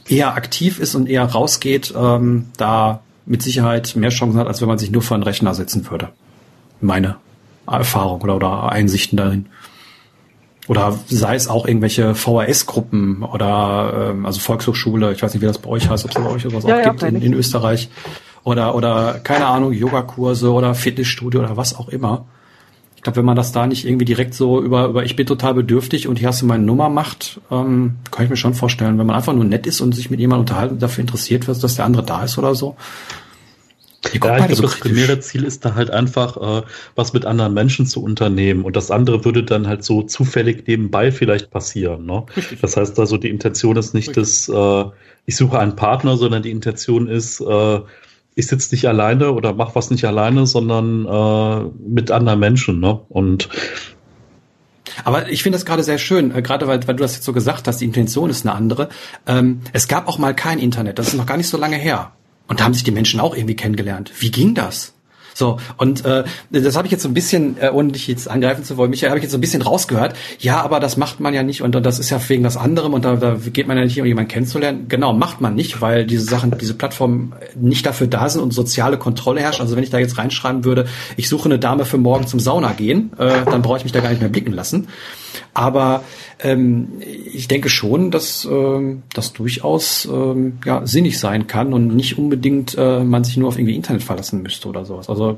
eher aktiv ist und eher rausgeht, ähm, da mit Sicherheit mehr Chancen hat, als wenn man sich nur vor einen Rechner setzen würde. Meine Erfahrung oder, oder Einsichten darin. Oder sei es auch irgendwelche VHS-Gruppen oder ähm, also Volkshochschule, ich weiß nicht, wie das bei euch heißt, ob es bei euch sowas ja, auch ja, gibt in, in, Österreich. Oder, oder keine Ahnung, Yogakurse oder Fitnessstudio oder was auch immer. Ich glaube, wenn man das da nicht irgendwie direkt so über, über ich bin total bedürftig und hier hast du meine Nummer macht, ähm, kann ich mir schon vorstellen, wenn man einfach nur nett ist und sich mit jemandem unterhalten und dafür interessiert wird, dass der andere da ist oder so, ja, ich glaube, so das primäre Ziel ist da halt einfach, äh, was mit anderen Menschen zu unternehmen. Und das andere würde dann halt so zufällig nebenbei vielleicht passieren. Ne? Das heißt also, die Intention ist nicht, dass äh, ich suche einen Partner, sondern die Intention ist, äh, ich sitze nicht alleine oder mache was nicht alleine, sondern äh, mit anderen Menschen. Ne? Und aber ich finde das gerade sehr schön, äh, gerade weil, weil du das jetzt so gesagt hast, die Intention ist eine andere. Ähm, es gab auch mal kein Internet, das ist noch gar nicht so lange her. Und da haben sich die Menschen auch irgendwie kennengelernt. Wie ging das? So, und äh, das habe ich jetzt so ein bisschen, äh, ohne dich jetzt angreifen zu wollen, Michael, habe ich jetzt so ein bisschen rausgehört. Ja, aber das macht man ja nicht und, und das ist ja wegen was anderem und da, da geht man ja nicht, um jemanden kennenzulernen. Genau, macht man nicht, weil diese Sachen, diese Plattformen nicht dafür da sind und soziale Kontrolle herrscht. Also wenn ich da jetzt reinschreiben würde, ich suche eine Dame für morgen zum Sauna gehen, äh, dann brauche ich mich da gar nicht mehr blicken lassen. Aber ähm, ich denke schon, dass ähm, das durchaus ähm, ja, sinnig sein kann und nicht unbedingt äh, man sich nur auf irgendwie Internet verlassen müsste oder sowas. Also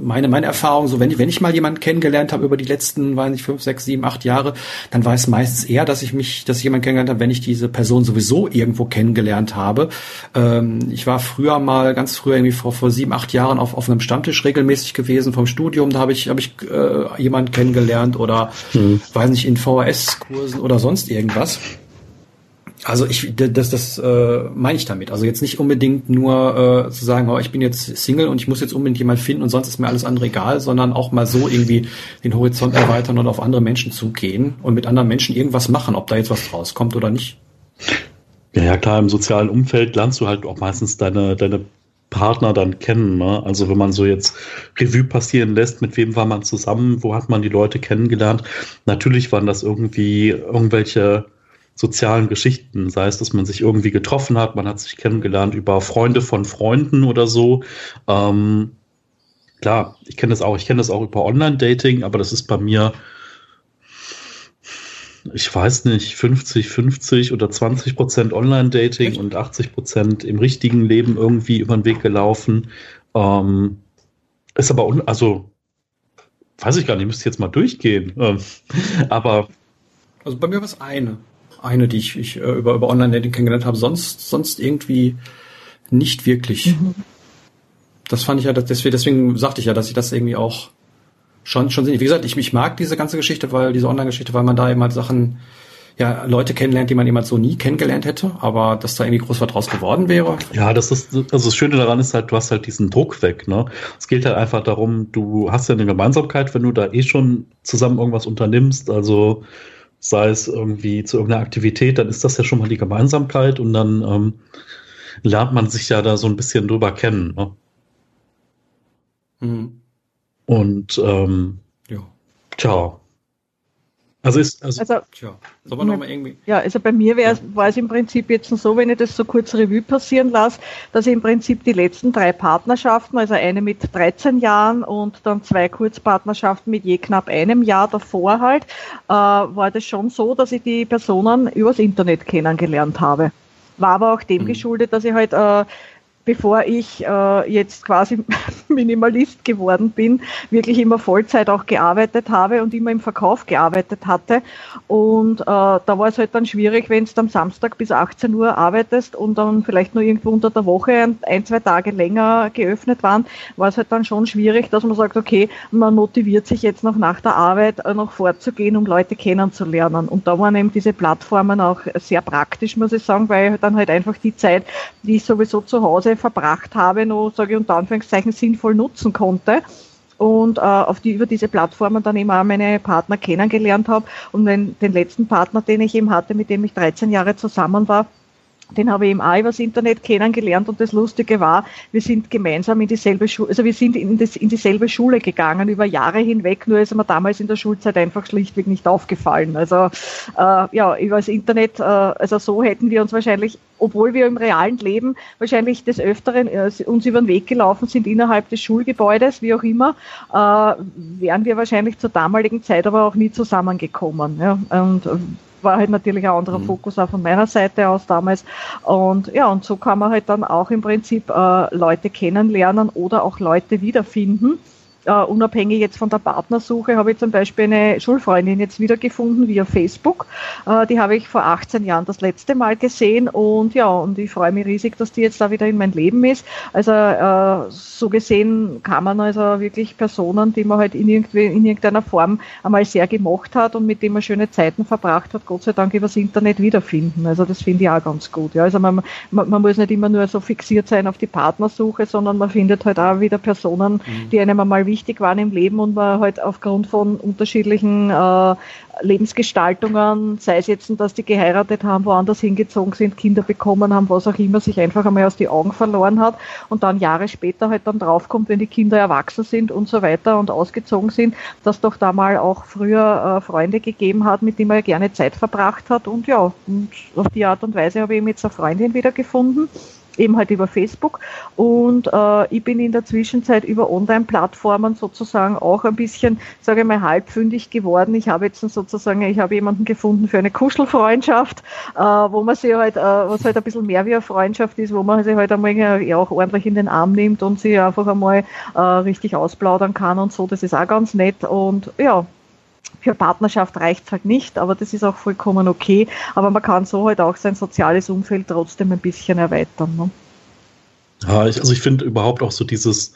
meine, meine Erfahrung, so wenn ich, wenn ich mal jemanden kennengelernt habe über die letzten, weiß nicht, fünf, sechs, sieben, acht Jahre, dann war es meistens eher, dass ich mich, dass ich jemanden kennengelernt habe, wenn ich diese Person sowieso irgendwo kennengelernt habe. Ähm, ich war früher mal, ganz früher, irgendwie vor, vor sieben, acht Jahren auf, auf einem Stammtisch regelmäßig gewesen vom Studium, da habe ich, habe ich äh, jemanden kennengelernt oder mhm. weiß nicht, in VHS-Kursen oder sonst irgendwas. Also ich, das, das äh, meine ich damit. Also jetzt nicht unbedingt nur äh, zu sagen, oh, ich bin jetzt Single und ich muss jetzt unbedingt jemanden finden und sonst ist mir alles andere egal, sondern auch mal so irgendwie den Horizont erweitern und auf andere Menschen zugehen und mit anderen Menschen irgendwas machen, ob da jetzt was draus kommt oder nicht. Ja, ja, klar, im sozialen Umfeld lernst du halt auch meistens deine, deine Partner dann kennen. Ne? Also wenn man so jetzt Revue passieren lässt, mit wem war man zusammen, wo hat man die Leute kennengelernt. Natürlich waren das irgendwie irgendwelche sozialen Geschichten, sei es, dass man sich irgendwie getroffen hat, man hat sich kennengelernt über Freunde von Freunden oder so. Ähm, klar, ich kenne das auch. Ich kenne das auch über Online-Dating, aber das ist bei mir, ich weiß nicht, 50, 50 oder 20 Prozent Online-Dating und 80 Prozent im richtigen Leben irgendwie über den Weg gelaufen. Ähm, ist aber, un also, weiß ich gar nicht, müsste jetzt mal durchgehen. Ähm, aber. Also bei mir war es eine. Eine, die ich, ich äh, über, über Online-Dating kennengelernt habe. Sonst, sonst irgendwie nicht wirklich. Mhm. Das fand ich ja, deswegen, deswegen sagte ich ja, dass ich das irgendwie auch schon, schon sehe. Wie gesagt, ich, ich mag diese ganze Geschichte, weil diese Online-Geschichte, weil man da eben halt Sachen, ja, Leute kennenlernt, die man jemand so nie kennengelernt hätte, aber dass da irgendwie groß was draus geworden wäre. Ja, das ist, also das Schöne daran ist halt, du hast halt diesen Druck weg, ne? Es geht halt einfach darum, du hast ja eine Gemeinsamkeit, wenn du da eh schon zusammen irgendwas unternimmst, also sei es irgendwie zu irgendeiner Aktivität, dann ist das ja schon mal die Gemeinsamkeit und dann ähm, lernt man sich ja da so ein bisschen drüber kennen. Ne? Mhm. Und ähm, ja. tja. Also ist also, also tja, soll man noch mal irgendwie. Ja, also bei mir wäre ja. war es im Prinzip jetzt so, wenn ich das so kurz Revue passieren lasse, dass ich im Prinzip die letzten drei Partnerschaften, also eine mit 13 Jahren und dann zwei Kurzpartnerschaften mit je knapp einem Jahr davor halt, äh, war das schon so, dass ich die Personen übers Internet kennengelernt habe. War aber auch dem mhm. geschuldet, dass ich halt äh, bevor ich äh, jetzt quasi Minimalist geworden bin, wirklich immer Vollzeit auch gearbeitet habe und immer im Verkauf gearbeitet hatte. Und äh, da war es halt dann schwierig, wenn du am Samstag bis 18 Uhr arbeitest und dann vielleicht nur irgendwo unter der Woche ein, zwei Tage länger geöffnet waren, war es halt dann schon schwierig, dass man sagt, okay, man motiviert sich jetzt noch nach der Arbeit äh, noch fortzugehen, um Leute kennenzulernen. Und da waren eben diese Plattformen auch sehr praktisch, muss ich sagen, weil dann halt einfach die Zeit, die ich sowieso zu Hause verbracht habe, noch, sage ich unter Anführungszeichen, sinnvoll nutzen konnte und äh, auf die über diese Plattformen dann eben auch meine Partner kennengelernt habe. Und den, den letzten Partner, den ich eben hatte, mit dem ich 13 Jahre zusammen war, den habe ich eben auch übers Internet kennengelernt und das Lustige war, wir sind gemeinsam in dieselbe Schule, also wir sind in, das, in dieselbe Schule gegangen über Jahre hinweg, nur ist mir damals in der Schulzeit einfach schlichtweg nicht aufgefallen. Also äh, ja, über das Internet, äh, also so hätten wir uns wahrscheinlich, obwohl wir im realen Leben wahrscheinlich des Öfteren äh, uns über den Weg gelaufen sind innerhalb des Schulgebäudes, wie auch immer, äh, wären wir wahrscheinlich zur damaligen Zeit aber auch nie zusammengekommen. Ja? Und war halt natürlich ein anderer mhm. Fokus auch von meiner Seite aus damals. Und ja, und so kann man halt dann auch im Prinzip äh, Leute kennenlernen oder auch Leute wiederfinden Uh, unabhängig jetzt von der Partnersuche habe ich zum Beispiel eine Schulfreundin jetzt wiedergefunden via Facebook. Uh, die habe ich vor 18 Jahren das letzte Mal gesehen und ja, und ich freue mich riesig, dass die jetzt da wieder in mein Leben ist. Also uh, so gesehen kann man also wirklich Personen, die man halt in, irgendwie, in irgendeiner Form einmal sehr gemocht hat und mit denen man schöne Zeiten verbracht hat, Gott sei Dank übers Internet wiederfinden. Also das finde ich auch ganz gut. Ja. Also man, man, man, muss nicht immer nur so fixiert sein auf die Partnersuche, sondern man findet halt auch wieder Personen, mhm. die einem einmal wichtig waren im Leben und man halt aufgrund von unterschiedlichen äh, Lebensgestaltungen, sei es jetzt, dass die geheiratet haben, woanders hingezogen sind, Kinder bekommen haben, was auch immer, sich einfach einmal aus die Augen verloren hat und dann Jahre später halt dann draufkommt, wenn die Kinder erwachsen sind und so weiter und ausgezogen sind, dass doch da mal auch früher äh, Freunde gegeben hat, mit denen man ja gerne Zeit verbracht hat und ja, und auf die Art und Weise habe ich eben jetzt eine Freundin wieder gefunden eben halt über Facebook. Und äh, ich bin in der Zwischenzeit über Online-Plattformen sozusagen auch ein bisschen, sage ich mal, halbfündig geworden. Ich habe jetzt sozusagen, ich habe jemanden gefunden für eine Kuschelfreundschaft, äh, wo man sich halt, äh, was halt ein bisschen mehr wie eine Freundschaft ist, wo man sich halt einmal ja auch ordentlich in den Arm nimmt und sich einfach einmal äh, richtig ausplaudern kann und so. Das ist auch ganz nett. Und ja, für Partnerschaft reicht es halt nicht, aber das ist auch vollkommen okay. Aber man kann so halt auch sein soziales Umfeld trotzdem ein bisschen erweitern. Ne? Ja, ich, also ich finde überhaupt auch so dieses,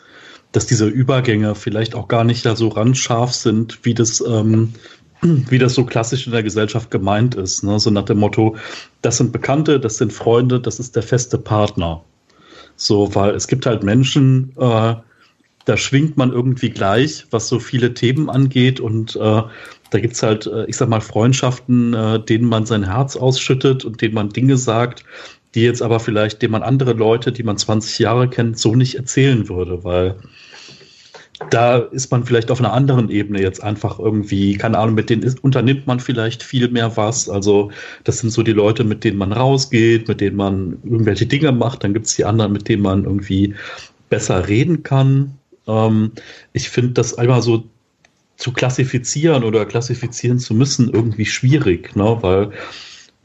dass diese Übergänge vielleicht auch gar nicht da so randscharf sind, wie das, ähm, wie das so klassisch in der Gesellschaft gemeint ist. Ne? So nach dem Motto, das sind Bekannte, das sind Freunde, das ist der feste Partner. So, weil es gibt halt Menschen, äh, da schwingt man irgendwie gleich, was so viele Themen angeht und äh, da gibt's halt, äh, ich sag mal, Freundschaften, äh, denen man sein Herz ausschüttet und denen man Dinge sagt, die jetzt aber vielleicht, denen man andere Leute, die man 20 Jahre kennt, so nicht erzählen würde, weil da ist man vielleicht auf einer anderen Ebene jetzt einfach irgendwie, keine Ahnung, mit denen ist, unternimmt man vielleicht viel mehr was. Also das sind so die Leute, mit denen man rausgeht, mit denen man irgendwelche Dinge macht. Dann gibt's die anderen, mit denen man irgendwie besser reden kann. Ähm, ich finde das einmal so zu klassifizieren oder klassifizieren zu müssen irgendwie schwierig, ne? weil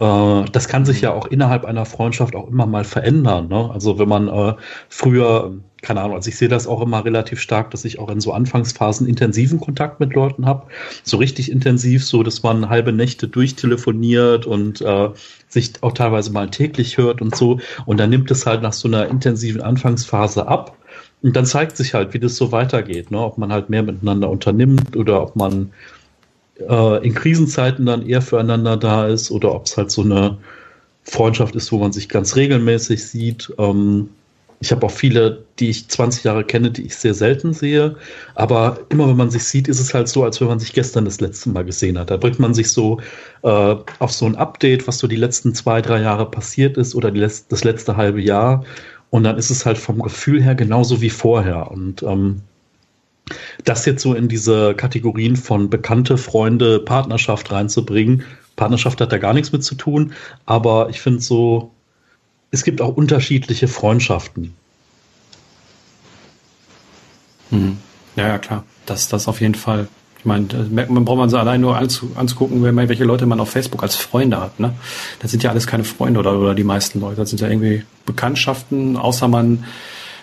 äh, das kann sich ja auch innerhalb einer Freundschaft auch immer mal verändern. Ne? Also wenn man äh, früher, keine Ahnung, also ich sehe das auch immer relativ stark, dass ich auch in so Anfangsphasen intensiven Kontakt mit Leuten habe. So richtig intensiv, so dass man halbe Nächte durchtelefoniert und äh, sich auch teilweise mal täglich hört und so. Und dann nimmt es halt nach so einer intensiven Anfangsphase ab. Und dann zeigt sich halt, wie das so weitergeht, ne? ob man halt mehr miteinander unternimmt oder ob man äh, in Krisenzeiten dann eher füreinander da ist oder ob es halt so eine Freundschaft ist, wo man sich ganz regelmäßig sieht. Ähm, ich habe auch viele, die ich 20 Jahre kenne, die ich sehr selten sehe. Aber immer wenn man sich sieht, ist es halt so, als wenn man sich gestern das letzte Mal gesehen hat. Da bringt man sich so äh, auf so ein Update, was so die letzten zwei, drei Jahre passiert ist oder die, das letzte halbe Jahr. Und dann ist es halt vom Gefühl her genauso wie vorher. Und ähm, das jetzt so in diese Kategorien von Bekannte, Freunde, Partnerschaft reinzubringen. Partnerschaft hat da gar nichts mit zu tun, aber ich finde so, es gibt auch unterschiedliche Freundschaften. Hm. Ja, ja, klar. Das, das auf jeden Fall. Ich meine, man braucht man so allein nur anzu, anzugucken, welche Leute man auf Facebook als Freunde hat. Ne? Das sind ja alles keine Freunde oder, oder die meisten Leute. Das sind ja irgendwie Bekanntschaften, außer man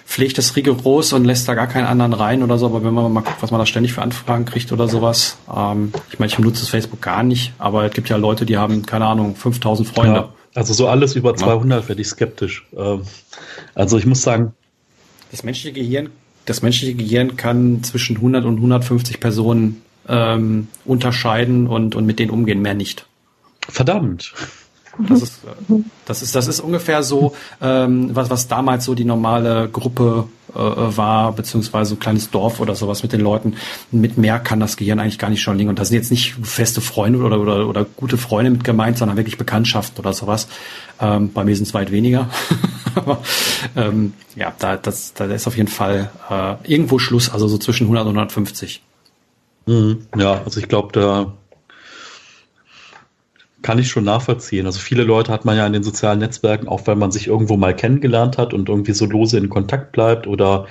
pflegt das rigoros und lässt da gar keinen anderen rein oder so, aber wenn man mal guckt, was man da ständig für Anfragen kriegt oder sowas, ähm, ich meine, ich benutze das Facebook gar nicht, aber es gibt ja Leute, die haben, keine Ahnung, 5000 Freunde. Ja, also so alles über 200 ja. werde ich skeptisch. Ähm, also ich muss sagen. Das menschliche Gehirn, das menschliche Gehirn kann zwischen 100 und 150 Personen ähm, unterscheiden und, und mit denen umgehen, mehr nicht. Verdammt. Das ist, das ist, das ist ungefähr so, ähm, was, was damals so die normale Gruppe äh, war, beziehungsweise ein kleines Dorf oder sowas mit den Leuten. Mit mehr kann das Gehirn eigentlich gar nicht schon liegen. Und da sind jetzt nicht feste Freunde oder, oder, oder gute Freunde mit gemeint, sondern wirklich Bekanntschaften oder sowas. Ähm, bei mir sind es weit weniger. Aber ähm, ja, da, das, da ist auf jeden Fall äh, irgendwo Schluss, also so zwischen 100 und 150. Mhm, ja, also ich glaube, da kann ich schon nachvollziehen. Also viele Leute hat man ja in den sozialen Netzwerken, auch wenn man sich irgendwo mal kennengelernt hat und irgendwie so lose in Kontakt bleibt oder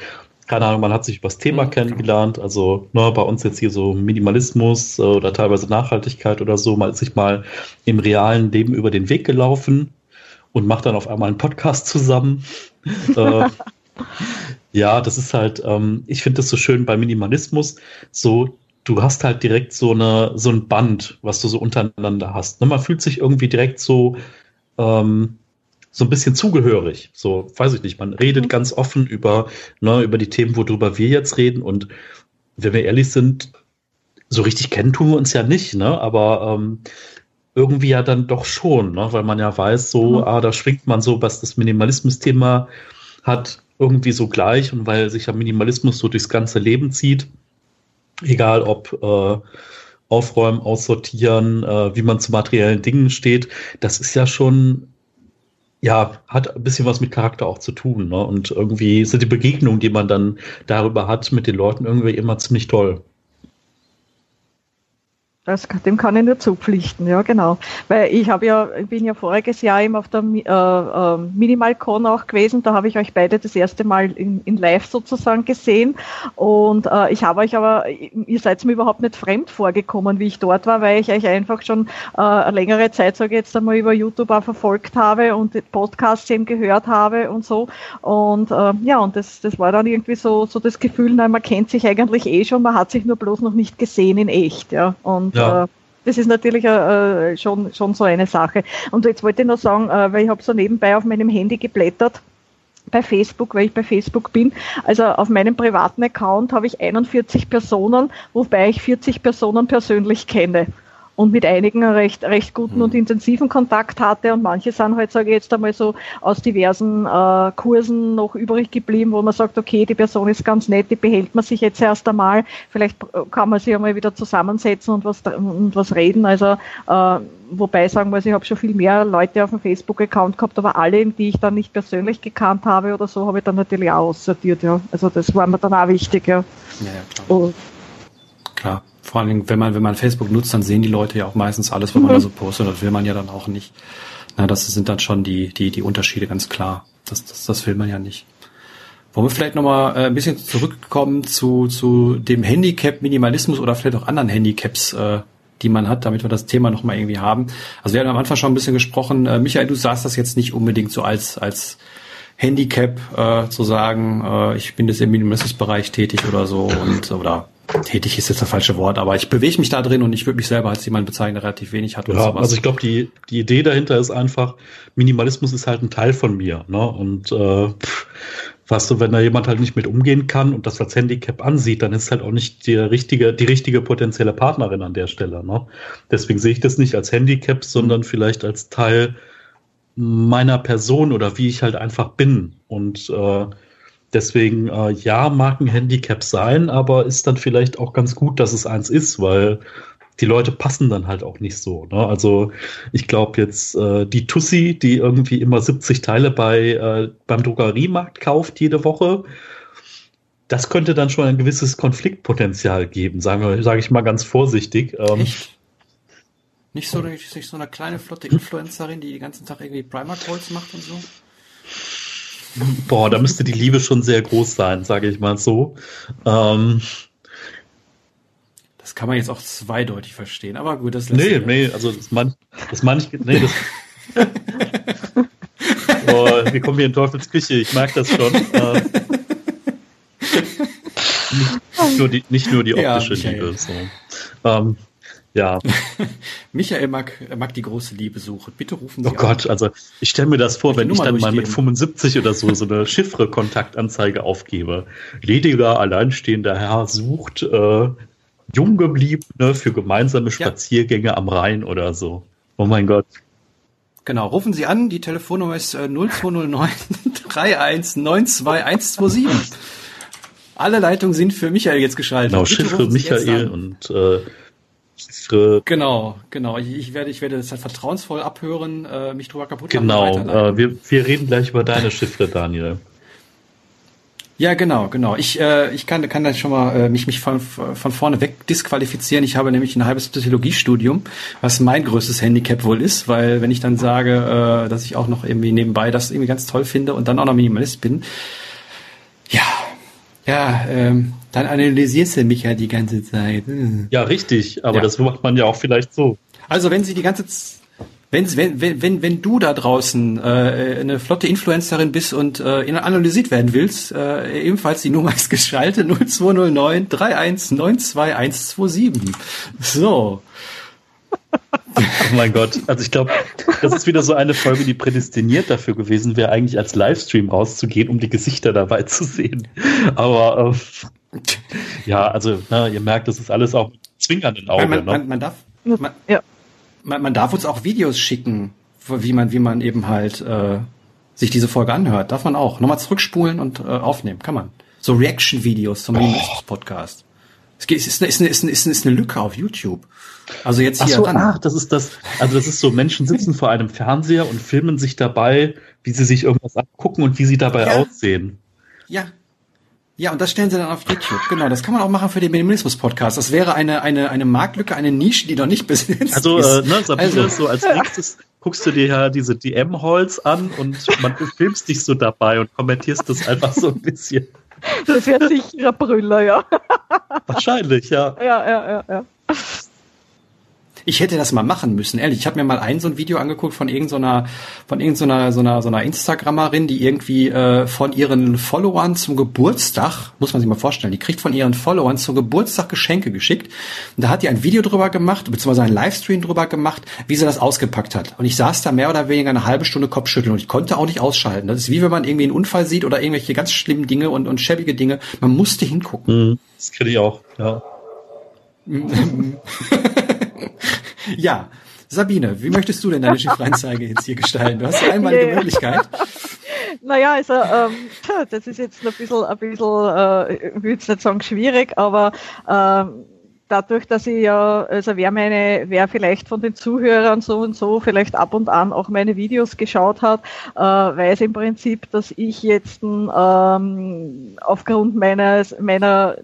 keine Ahnung, man hat sich über das Thema mhm. kennengelernt. Also ne, bei uns jetzt hier so Minimalismus äh, oder teilweise Nachhaltigkeit oder so, mal sich mal im realen Leben über den Weg gelaufen und macht dann auf einmal einen Podcast zusammen. äh, ja, das ist halt, ähm, ich finde das so schön bei Minimalismus, so du hast halt direkt so eine so ein Band, was du so untereinander hast. Ne? Man fühlt sich irgendwie direkt so ähm, so ein bisschen zugehörig. So, weiß ich nicht. Man redet mhm. ganz offen über ne, über die Themen, worüber wir jetzt reden. Und wenn wir ehrlich sind, so richtig kennen tun wir uns ja nicht. Ne? Aber ähm, irgendwie ja dann doch schon, ne? weil man ja weiß, so, mhm. ah, da schwingt man so, was das Minimalismus-Thema hat, irgendwie so gleich und weil sich ja Minimalismus so durchs ganze Leben zieht, egal ob äh, aufräumen, aussortieren, äh, wie man zu materiellen Dingen steht, das ist ja schon, ja, hat ein bisschen was mit Charakter auch zu tun. Ne? Und irgendwie sind die Begegnungen, die man dann darüber hat mit den Leuten, irgendwie immer ziemlich toll. Das, dem kann ich nur zupflichten, ja genau. Weil ich habe ja, ich bin ja voriges Jahr eben auf der äh, äh, Minimalcon auch gewesen, da habe ich euch beide das erste Mal in, in live sozusagen gesehen. Und äh, ich habe euch aber, ihr seid mir überhaupt nicht fremd vorgekommen, wie ich dort war, weil ich euch einfach schon äh, längere Zeit, sage ich jetzt einmal, über YouTube auch verfolgt habe und Podcasts eben gehört habe und so. Und äh, ja, und das, das war dann irgendwie so, so das Gefühl, nein, man kennt sich eigentlich eh schon, man hat sich nur bloß noch nicht gesehen in echt, ja, und ja. Äh, das ist natürlich äh, schon, schon so eine Sache. Und jetzt wollte ich noch sagen, äh, weil ich habe so nebenbei auf meinem Handy geblättert, bei Facebook, weil ich bei Facebook bin. Also auf meinem privaten Account habe ich 41 Personen, wobei ich 40 Personen persönlich kenne und mit einigen recht, recht guten und mhm. intensiven Kontakt hatte und manche sind halt, sage ich jetzt einmal so, aus diversen äh, Kursen noch übrig geblieben, wo man sagt, okay, die Person ist ganz nett, die behält man sich jetzt erst einmal, vielleicht kann man sich einmal wieder zusammensetzen und was, und was reden, also äh, wobei sagen wir, ich habe schon viel mehr Leute auf dem Facebook-Account gehabt, aber alle, die ich dann nicht persönlich gekannt habe oder so, habe ich dann natürlich auch aussortiert, ja. Also das war mir dann auch wichtig, ja. Ja, ja klar. Und, klar. Vor allen Dingen, wenn man, wenn man Facebook nutzt, dann sehen die Leute ja auch meistens alles, was mhm. man da so postet. Das will man ja dann auch nicht. Na, das sind dann schon die, die, die Unterschiede ganz klar. Das, das, das will man ja nicht. Wollen wir vielleicht nochmal äh, ein bisschen zurückkommen zu, zu dem Handicap-Minimalismus oder vielleicht auch anderen Handicaps, äh, die man hat, damit wir das Thema nochmal irgendwie haben. Also wir haben am Anfang schon ein bisschen gesprochen. Äh, Michael, du sagst das jetzt nicht unbedingt so als, als Handicap äh, zu sagen, äh, ich bin jetzt im Minimalismusbereich tätig oder so und oder tätig ist jetzt das falsche Wort, aber ich bewege mich da drin und ich würde mich selber als jemand bezeichnen, der relativ wenig hat. Ja, sowas. also ich glaube, die, die Idee dahinter ist einfach, Minimalismus ist halt ein Teil von mir. Ne? Und äh, weißt du, wenn da jemand halt nicht mit umgehen kann und das als Handicap ansieht, dann ist halt auch nicht die richtige, die richtige potenzielle Partnerin an der Stelle. Ne? Deswegen sehe ich das nicht als Handicap, sondern vielleicht als Teil meiner Person oder wie ich halt einfach bin. Und äh, deswegen, äh, ja, mag ein Handicap sein, aber ist dann vielleicht auch ganz gut, dass es eins ist, weil die Leute passen dann halt auch nicht so. Ne? Also ich glaube jetzt äh, die Tussi, die irgendwie immer 70 Teile bei äh, beim Drogeriemarkt kauft jede Woche, das könnte dann schon ein gewisses Konfliktpotenzial geben, sagen wir, sage ich mal ganz vorsichtig. Ähm, Echt? Nicht so, nicht so eine kleine flotte Influencerin, die den ganzen Tag irgendwie Primer Calls macht und so? Boah, da müsste die Liebe schon sehr groß sein, sage ich mal so. Ähm, das kann man jetzt auch zweideutig verstehen, aber gut, das lässt Nee, nee, also das man, das man ich, nee, das. Boah, wir kommen hier in Teufels Küche, ich mag das schon. Äh, nicht, nur die, nicht nur die optische ja, Liebe. So. Ähm, ja. Michael mag, mag die große Liebe suchen. Bitte rufen Sie Oh an. Gott, also ich stelle mir das vor, wenn ich dann mal mit 75 oder so so eine Chiffre-Kontaktanzeige aufgebe. Lediger, alleinstehender Herr sucht äh, Junggebliebene für gemeinsame Spaziergänge ja. am Rhein oder so. Oh mein Gott. Genau, rufen Sie an, die Telefonnummer ist äh, 0209 3192127. Alle Leitungen sind für Michael jetzt geschaltet. Genau, Chiffre Michael und äh, Chiffre. Genau, genau. Ich, werde, ich werde das halt vertrauensvoll abhören, äh, mich drüber kaputt Genau, äh, wir, wir reden gleich über deine Chiffre, Daniel. Ja, genau, genau. Ich, äh, ich kann, kann da schon mal äh, mich, mich von, von vorne weg disqualifizieren. Ich habe nämlich ein halbes Psychologiestudium, was mein größtes Handicap wohl ist, weil wenn ich dann sage, äh, dass ich auch noch irgendwie nebenbei das irgendwie ganz toll finde und dann auch noch Minimalist bin, ja, ja, ähm, dann analysierst du mich ja die ganze Zeit. Hm. Ja, richtig, aber ja. das macht man ja auch vielleicht so. Also wenn sie die ganze Zeit wenn, wenn, wenn, wenn du da draußen äh, eine flotte Influencerin bist und äh, analysiert werden willst, äh, ebenfalls die Nummer ist geschaltet 0209 3192127. So. Oh mein Gott, also ich glaube, das ist wieder so eine Folge, die prädestiniert dafür gewesen wäre, eigentlich als Livestream rauszugehen, um die Gesichter dabei zu sehen. Aber äh, ja, also na, ihr merkt, das ist alles auch zwingernden Auge. Man, man, ne? man darf, man, ja man, man darf uns auch Videos schicken, wie man, wie man eben halt äh, sich diese Folge anhört. Darf man auch. Nochmal zurückspulen und äh, aufnehmen. Kann man. So Reaction-Videos zum oh. Podcast. Es ist, eine, ist, eine, ist, eine, ist eine Lücke auf YouTube. Also jetzt hier. Ach so, ran. ach, das ist das. Also das ist so, Menschen sitzen vor einem Fernseher und filmen sich dabei, wie sie sich irgendwas angucken und wie sie dabei ja. aussehen. Ja, ja, und das stellen sie dann auf YouTube. Genau, das kann man auch machen für den Minimalismus-Podcast. Das wäre eine, eine, eine Marktlücke, eine Nische, die noch nicht besetzt also, ist. Also, äh, ne, Sabine, also, so als nächstes guckst du dir ja diese DM-Halls an und man filmst dich so dabei und kommentierst das einfach so ein bisschen. Das wäre sicher ein Brüller, ja. Wahrscheinlich, ja. Ja, ja, ja, ja. Ich hätte das mal machen müssen, ehrlich. Ich habe mir mal ein so ein Video angeguckt von irgendeiner von irgendeiner so einer so einer Instagrammerin, die irgendwie äh, von ihren Followern zum Geburtstag, muss man sich mal vorstellen, die kriegt von ihren Followern zum Geburtstag Geschenke geschickt und da hat die ein Video drüber gemacht, beziehungsweise einen Livestream drüber gemacht, wie sie das ausgepackt hat. Und ich saß da mehr oder weniger eine halbe Stunde Kopfschütteln und ich konnte auch nicht ausschalten. Das ist wie wenn man irgendwie einen Unfall sieht oder irgendwelche ganz schlimmen Dinge und, und schäbige Dinge. Man musste hingucken. Mhm, das kenne ich auch, ja. ja, Sabine, wie möchtest du denn deine Schiffreinzeige jetzt hier gestalten? Du hast ja einmal die Möglichkeit. Naja, also ähm, das ist jetzt ein bisschen, ein bisschen äh, ich würde jetzt nicht sagen schwierig, aber ähm, dadurch, dass ich ja, also wer meine, wer vielleicht von den Zuhörern so und so vielleicht ab und an auch meine Videos geschaut hat, äh, weiß im Prinzip, dass ich jetzt ähm, aufgrund meines, meiner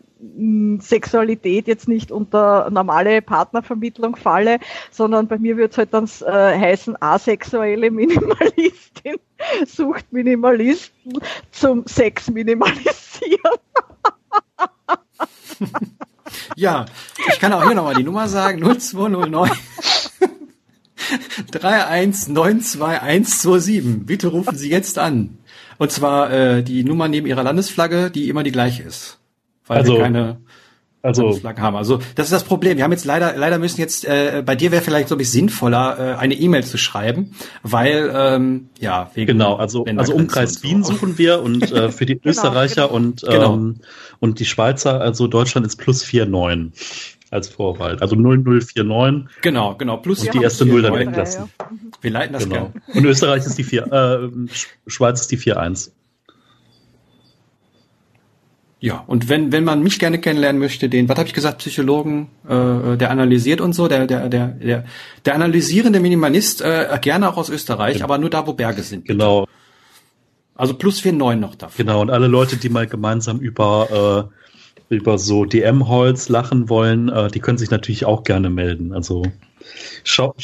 Sexualität jetzt nicht unter normale Partnervermittlung falle, sondern bei mir wird es halt dann äh, heißen asexuelle Minimalistin, sucht Minimalisten zum Sex minimalisieren. ja, ich kann auch hier nochmal die Nummer sagen, 0209 3192127. Bitte rufen Sie jetzt an. Und zwar äh, die Nummer neben Ihrer Landesflagge, die immer die gleiche ist. Weil also, wir keine also Flaggen haben. Also das ist das Problem. Wir haben jetzt leider, leider müssen jetzt, äh, bei dir wäre vielleicht so ein bisschen sinnvoller, äh, eine E-Mail zu schreiben, weil ähm, ja wegen genau. Also also Umkreis so. Wien suchen wir und äh, für die genau, Österreicher genau. und genau. ähm, und die Schweizer, also Deutschland ist plus vier neun als Vorwahl. Also 0049. Genau, genau. Plus und die erste Null dann weglassen. Ja, ja. Wir leiten das genau. Gern. Und Österreich ist die 4, äh, Schweiz ist die 4-1. Ja, und wenn, wenn man mich gerne kennenlernen möchte, den, was habe ich gesagt, Psychologen, äh, der analysiert und so, der, der, der, der, der analysierende Minimalist, äh, gerne auch aus Österreich, genau. aber nur da, wo Berge sind. Genau. Also plus 4,9 noch dafür. Genau, und alle Leute, die mal gemeinsam über, äh, über so DM-Holz lachen wollen, äh, die können sich natürlich auch gerne melden. Also schau.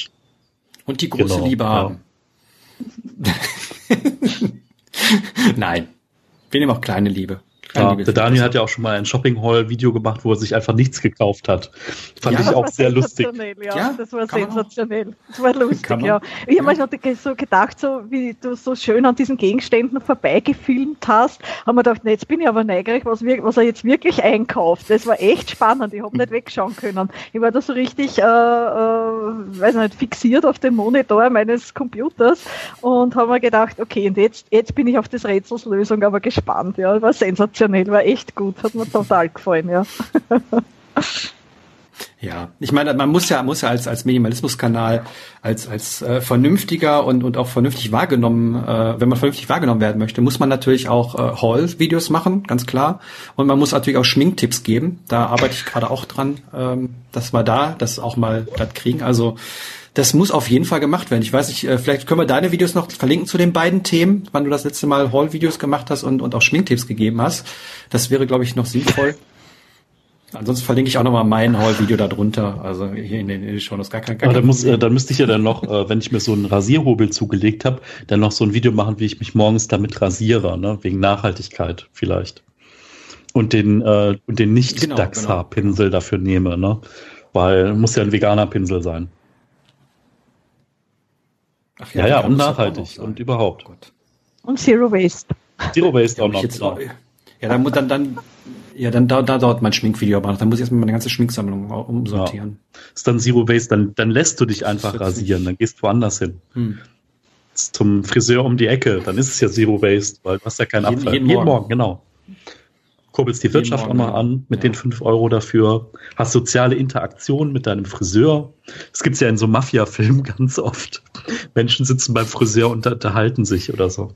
Und die große genau, Liebe haben. Ja. Nein. Wir nehmen auch kleine Liebe. Ja, der Daniel hat ja auch schon mal ein Shopping Hall Video gemacht, wo er sich einfach nichts gekauft hat. Fand ja, ich auch sehr lustig. Ja, ja, das war sensationell. Das war lustig, ja. Ich habe mir so gedacht, so wie du so schön an diesen Gegenständen vorbeigefilmt hast, haben wir gedacht, nee, jetzt bin ich aber neugierig, was, wir, was er jetzt wirklich einkauft. Das war echt spannend. Ich habe nicht wegschauen können. Ich war da so richtig, äh, äh, weiß nicht, fixiert auf dem Monitor meines Computers und habe mir gedacht, okay, und jetzt, jetzt bin ich auf das Rätsels Lösung aber gespannt. Ja, war sensationell sensationell, war echt gut, hat mir total gefallen, ja. Ja, ich meine, man muss ja, muss ja als, als Minimalismuskanal, als, als äh, vernünftiger und, und auch vernünftig wahrgenommen, äh, wenn man vernünftig wahrgenommen werden möchte, muss man natürlich auch äh, Haul-Videos machen, ganz klar. Und man muss natürlich auch Schminktipps geben. Da arbeite ich gerade auch dran, ähm, dass wir da das auch mal das kriegen. Also das muss auf jeden Fall gemacht werden. Ich weiß nicht, äh, vielleicht können wir deine Videos noch verlinken zu den beiden Themen, wann du das letzte Mal Haul-Videos gemacht hast und, und auch Schminktipps gegeben hast. Das wäre, glaube ich, noch sinnvoll. Ansonsten verlinke ich auch nochmal mein Haul-Video darunter, also hier in den, in den Shownotes. Gar kein, gar Aber dann, muss, äh, dann müsste ich ja dann noch, äh, wenn ich mir so einen Rasierhobel zugelegt habe, dann noch so ein Video machen, wie ich mich morgens damit rasiere, ne? wegen Nachhaltigkeit vielleicht. Und den, äh, und den Nicht-Dachshaarpinsel genau, genau. dafür nehme, ne? Weil muss ja ein veganer Pinsel sein. Ach ja, ja, ja und nachhaltig und überhaupt. Oh und Zero Waste. Zero Waste auch noch. Jetzt, genau. Ja, dann, dann, dann, ja, dann da, da dauert mein Schminkvideo aber noch. Dann muss ich erstmal meine ganze Schminksammlung umsortieren. Ja. Ist dann Zero Waste, dann, dann lässt du dich einfach rasieren, dann gehst du woanders hin. Hm. Zum Friseur um die Ecke, dann ist es ja Zero Waste, weil du hast ja keinen jeden, Abfall. Jeden, jeden Morgen. Morgen, genau kurbelst die Wirtschaft auch mal an mit ja. den fünf Euro dafür, hast soziale Interaktion mit deinem Friseur. Das gibt's ja in so Mafia-Filmen ganz oft. Menschen sitzen beim Friseur und unterhalten sich oder so.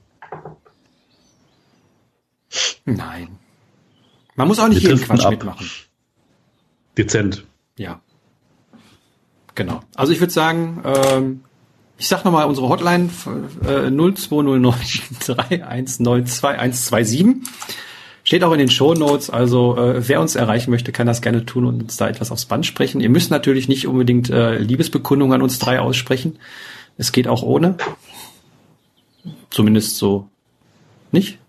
Nein. Man muss auch nicht Wir jeden Quatsch ab. mitmachen. Dezent. Ja. Genau. Also ich würde sagen, ähm, ich sag nochmal unsere Hotline äh, 0209 3192127. Steht auch in den Show Notes. Also äh, wer uns erreichen möchte, kann das gerne tun und uns da etwas aufs Band sprechen. Ihr müsst natürlich nicht unbedingt äh, Liebesbekundungen an uns drei aussprechen. Es geht auch ohne. Zumindest so nicht.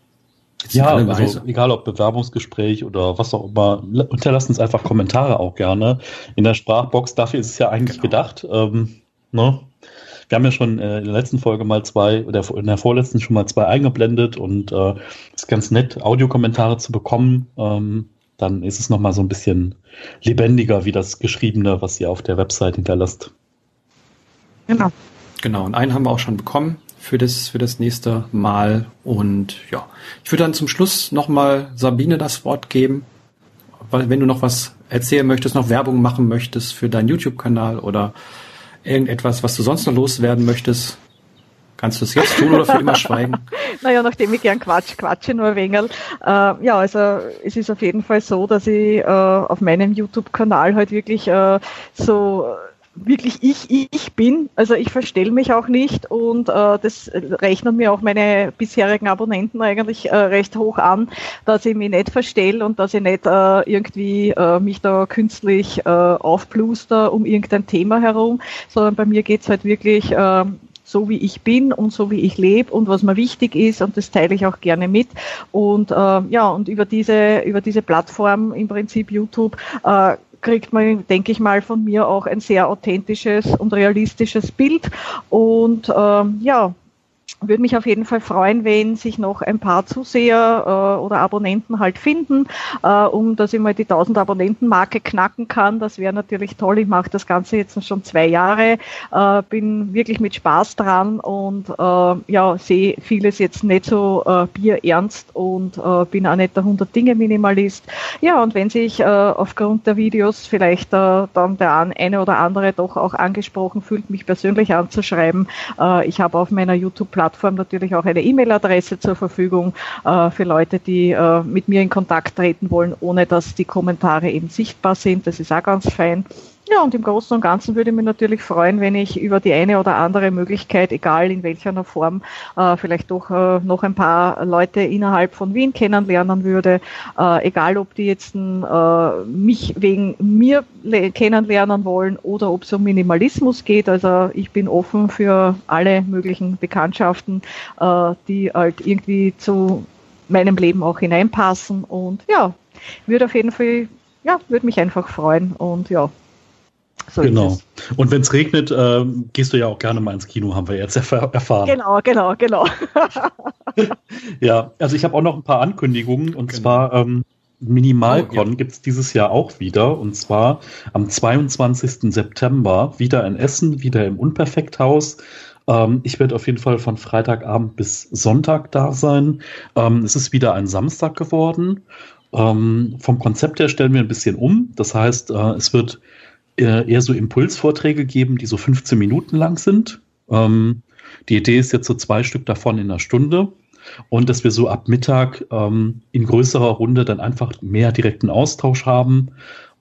Jetzt ja, also egal ob Bewerbungsgespräch oder was auch immer, unterlasst uns einfach Kommentare auch gerne in der Sprachbox. Dafür ist es ja eigentlich genau. gedacht. Ähm, ne? Wir haben ja schon äh, in der letzten Folge mal zwei, oder in der vorletzten schon mal zwei eingeblendet und äh, ist ganz nett, Audiokommentare zu bekommen. Ähm, dann ist es nochmal so ein bisschen lebendiger wie das Geschriebene, was ihr auf der Website hinterlasst. Genau. Genau, und einen haben wir auch schon bekommen für das, für das nächste Mal. Und ja, ich würde dann zum Schluss nochmal Sabine das Wort geben. Weil wenn du noch was erzählen möchtest, noch Werbung machen möchtest für deinen YouTube-Kanal oder Irgendetwas, was du sonst noch loswerden möchtest? Kannst du es jetzt tun oder für immer schweigen? naja, nachdem ich gern quatsch, quatsche nur wenig. Äh, ja, also es ist auf jeden Fall so, dass ich äh, auf meinem YouTube-Kanal halt wirklich äh, so wirklich ich, ich bin. Also ich verstelle mich auch nicht und äh, das rechnen mir auch meine bisherigen Abonnenten eigentlich äh, recht hoch an, dass ich mich nicht verstelle und dass ich nicht äh, irgendwie äh, mich da künstlich äh, aufbluster um irgendein Thema herum, sondern bei mir geht's halt wirklich äh, so wie ich bin und so wie ich lebe und was mir wichtig ist und das teile ich auch gerne mit. Und äh, ja, und über diese, über diese Plattform im Prinzip YouTube äh, kriegt man, denke ich mal, von mir auch ein sehr authentisches und realistisches Bild. Und ähm, ja, würde mich auf jeden Fall freuen, wenn sich noch ein paar Zuseher äh, oder Abonnenten halt finden, äh, um dass ich mal die 1000 Abonnenten-Marke knacken kann. Das wäre natürlich toll. Ich mache das Ganze jetzt schon zwei Jahre, äh, bin wirklich mit Spaß dran und äh, ja sehe vieles jetzt nicht so äh, bierernst und äh, bin auch nicht der 100 Dinge Minimalist. Ja und wenn sich äh, aufgrund der Videos vielleicht äh, dann der eine oder andere doch auch angesprochen fühlt, mich persönlich anzuschreiben, äh, ich habe auf meiner YouTube-Plattform Plattform natürlich auch eine E-Mail-Adresse zur Verfügung äh, für Leute, die äh, mit mir in Kontakt treten wollen, ohne dass die Kommentare eben sichtbar sind. Das ist auch ganz fein. Ja, und im Großen und Ganzen würde ich mich natürlich freuen, wenn ich über die eine oder andere Möglichkeit, egal in welcher Form, äh, vielleicht doch äh, noch ein paar Leute innerhalb von Wien kennenlernen würde. Äh, egal, ob die jetzt mich wegen mir kennenlernen wollen oder ob es um Minimalismus geht. Also ich bin offen für alle möglichen Bekanntschaften, die halt irgendwie zu meinem Leben auch hineinpassen. Und ja, würde auf jeden Fall, ja, würde mich einfach freuen. Und ja, so genau. Und wenn es regnet, äh, gehst du ja auch gerne mal ins Kino, haben wir jetzt erf erfahren. Genau, genau, genau. ja, also ich habe auch noch ein paar Ankündigungen und genau. zwar ähm, Minimalcon oh, ja. gibt es dieses Jahr auch wieder und zwar am 22. September wieder in Essen, wieder im Unperfekthaus. Ähm, ich werde auf jeden Fall von Freitagabend bis Sonntag da sein. Ähm, es ist wieder ein Samstag geworden. Ähm, vom Konzept her stellen wir ein bisschen um. Das heißt, äh, es wird eher so Impulsvorträge geben, die so 15 Minuten lang sind. Ähm, die Idee ist jetzt so zwei Stück davon in einer Stunde. Und dass wir so ab Mittag ähm, in größerer Runde dann einfach mehr direkten Austausch haben.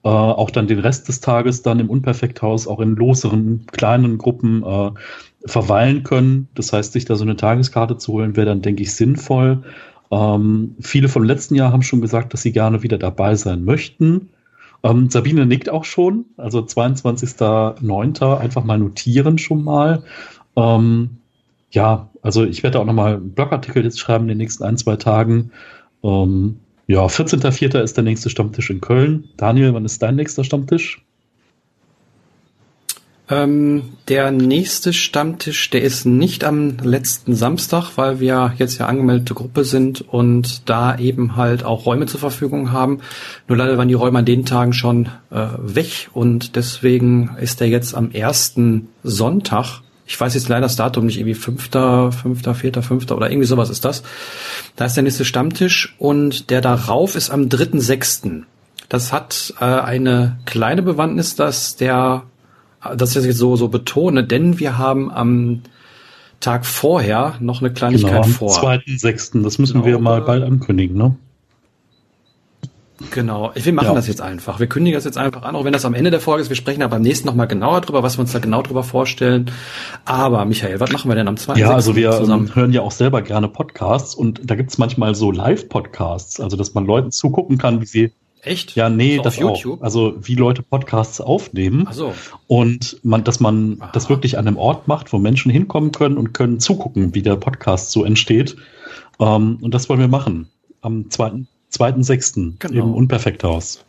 Äh, auch dann den Rest des Tages dann im Unperfekthaus auch in loseren, kleinen Gruppen äh, verweilen können. Das heißt, sich da so eine Tageskarte zu holen, wäre dann, denke ich, sinnvoll. Ähm, viele vom letzten Jahr haben schon gesagt, dass sie gerne wieder dabei sein möchten. Ähm, Sabine nickt auch schon, also 22.09. einfach mal notieren schon mal. Ähm, ja, also ich werde auch nochmal einen Blogartikel jetzt schreiben in den nächsten ein, zwei Tagen. Ähm, ja, 14.04. ist der nächste Stammtisch in Köln. Daniel, wann ist dein nächster Stammtisch? Ähm, der nächste Stammtisch, der ist nicht am letzten Samstag, weil wir jetzt ja angemeldete Gruppe sind und da eben halt auch Räume zur Verfügung haben. Nur leider waren die Räume an den Tagen schon äh, weg und deswegen ist der jetzt am ersten Sonntag. Ich weiß jetzt leider das Datum nicht, irgendwie fünfter, fünfter, vierter, fünfter oder irgendwie sowas ist das. Da ist der nächste Stammtisch und der darauf ist am dritten, sechsten. Das hat äh, eine kleine Bewandtnis, dass der dass ich das so, so betone, denn wir haben am Tag vorher noch eine Kleinigkeit genau, am vor. Zweiten, sechsten, das müssen genau, wir mal bald ankündigen, ne? Genau, wir machen ja. das jetzt einfach. Wir kündigen das jetzt einfach an, auch wenn das am Ende der Folge ist. Wir sprechen da beim nächsten nochmal genauer drüber, was wir uns da genau drüber vorstellen. Aber Michael, was machen wir denn am zweiten? Ja, also wir zusammen? hören ja auch selber gerne Podcasts und da gibt's manchmal so Live-Podcasts, also dass man Leuten zugucken kann, wie sie Echt? Ja, nee, so das auch. Also wie Leute Podcasts aufnehmen. Ach so. Und man, dass man Aha. das wirklich an einem Ort macht, wo Menschen hinkommen können und können zugucken, wie der Podcast so entsteht. Ähm, und das wollen wir machen. Am 2.6. Genau. im Unperfekthaus.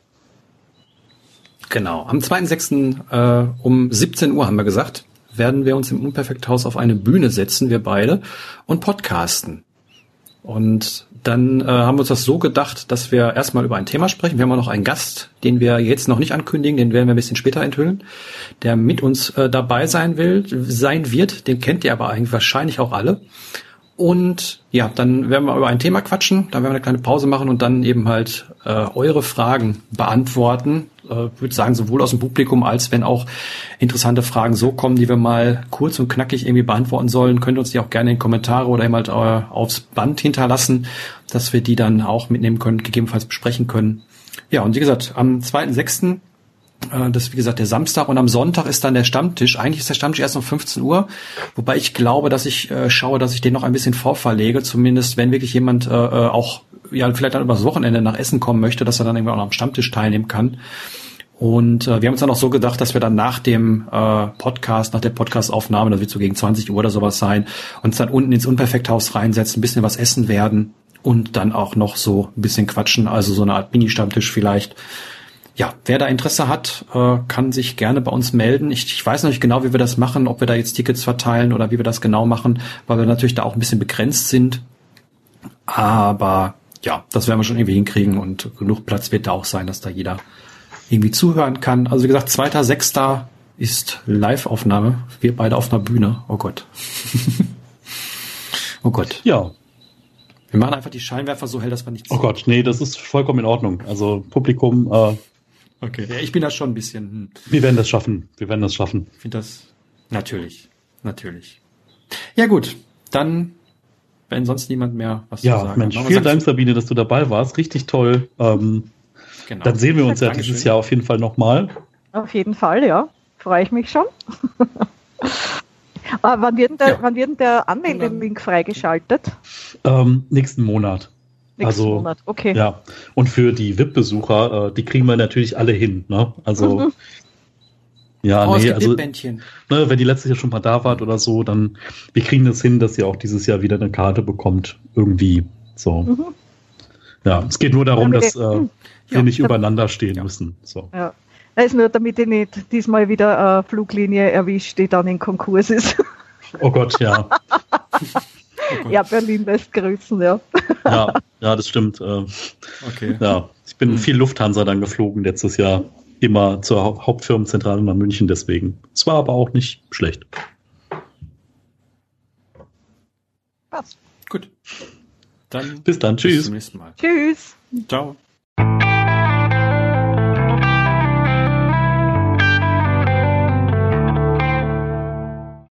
Genau. Am 2.6. Äh, um 17 Uhr haben wir gesagt, werden wir uns im Unperfekthaus auf eine Bühne setzen, wir beide, und podcasten. Und dann äh, haben wir uns das so gedacht, dass wir erstmal über ein Thema sprechen. Wir haben auch noch einen Gast, den wir jetzt noch nicht ankündigen, den werden wir ein bisschen später enthüllen, der mit uns äh, dabei sein will, sein wird. Den kennt ihr aber eigentlich wahrscheinlich auch alle. Und ja, dann werden wir über ein Thema quatschen, dann werden wir eine kleine Pause machen und dann eben halt äh, eure Fragen beantworten. Äh, würde sagen, sowohl aus dem Publikum als wenn auch interessante Fragen so kommen, die wir mal kurz und knackig irgendwie beantworten sollen. Könnt ihr uns die auch gerne in Kommentare oder eben halt äh, aufs Band hinterlassen, dass wir die dann auch mitnehmen können, gegebenenfalls besprechen können. Ja, und wie gesagt, am 2.6 äh, das ist wie gesagt der Samstag und am Sonntag ist dann der Stammtisch. Eigentlich ist der Stammtisch erst um 15 Uhr, wobei ich glaube, dass ich äh, schaue, dass ich den noch ein bisschen vorverlege, zumindest wenn wirklich jemand äh, äh, auch ja vielleicht dann übers Wochenende nach Essen kommen möchte, dass er dann irgendwie auch noch am Stammtisch teilnehmen kann. Und äh, wir haben uns dann auch so gedacht, dass wir dann nach dem äh, Podcast, nach der Podcastaufnahme, das wird so gegen 20 Uhr oder sowas sein, uns dann unten ins Unperfekthaus reinsetzen, ein bisschen was essen werden und dann auch noch so ein bisschen quatschen, also so eine Art Mini-Stammtisch vielleicht. Ja, wer da Interesse hat, äh, kann sich gerne bei uns melden. Ich, ich weiß noch nicht genau, wie wir das machen, ob wir da jetzt Tickets verteilen oder wie wir das genau machen, weil wir natürlich da auch ein bisschen begrenzt sind. Aber ja, das werden wir schon irgendwie hinkriegen und genug Platz wird da auch sein, dass da jeder irgendwie zuhören kann. Also wie gesagt, zweiter, sechster ist Live-Aufnahme. Wir beide auf einer Bühne. Oh Gott. oh Gott. Ja. Wir machen einfach die Scheinwerfer so hell, dass man nichts Oh Gott, nee, das ist vollkommen in Ordnung. Also Publikum, äh, Okay. Ja, ich bin da schon ein bisschen. Hm. wir werden das schaffen. Wir werden das schaffen. Ich finde das natürlich. Natürlich. Ja, gut. Dann, wenn sonst niemand mehr was zu Ja, sagen Mensch, hat. vielen Dank, Sabine, dass du dabei warst. Richtig toll. Ähm, Genau. Dann sehen wir uns ja Dankeschön. dieses Jahr auf jeden Fall nochmal. Auf jeden Fall, ja. Freue ich mich schon. Aber wann wird denn der, Ja. wann wird der Anmeldelink freigeschaltet? Ähm, nächsten Monat. Nächsten Also, Monat, okay. Ja. Und für die VIP-Besucher, äh, die kriegen wir natürlich alle hin. Ne? Also, Mhm. ja, Oh, nee, also, ne, wenn die letztes Jahr schon mal da wart oder so, dann, wir kriegen das hin, dass ihr auch dieses Jahr wieder eine Karte bekommt. Irgendwie. So. Mhm. Ja, es geht nur darum, Damit dass ihr- äh, Mhm. wir Ja, nicht übereinander stehen Ja. müssen. So. Ja. Das ist nur, damit ich nicht diesmal wieder eine Fluglinie erwischt, die dann in Konkurs ist. Oh Gott, ja. Oh ja, Berlin lässt grüßen, ja. ja, ja, das stimmt. Äh, Okay. ja, ich bin Hm. viel Lufthansa dann geflogen letztes Jahr. Immer zur Hau- Hauptfirmenzentrale nach München deswegen. Es war aber auch nicht schlecht. Passt. Gut. Dann Bis dann, bis tschüss. zum nächsten Mal. Tschüss. Ciao.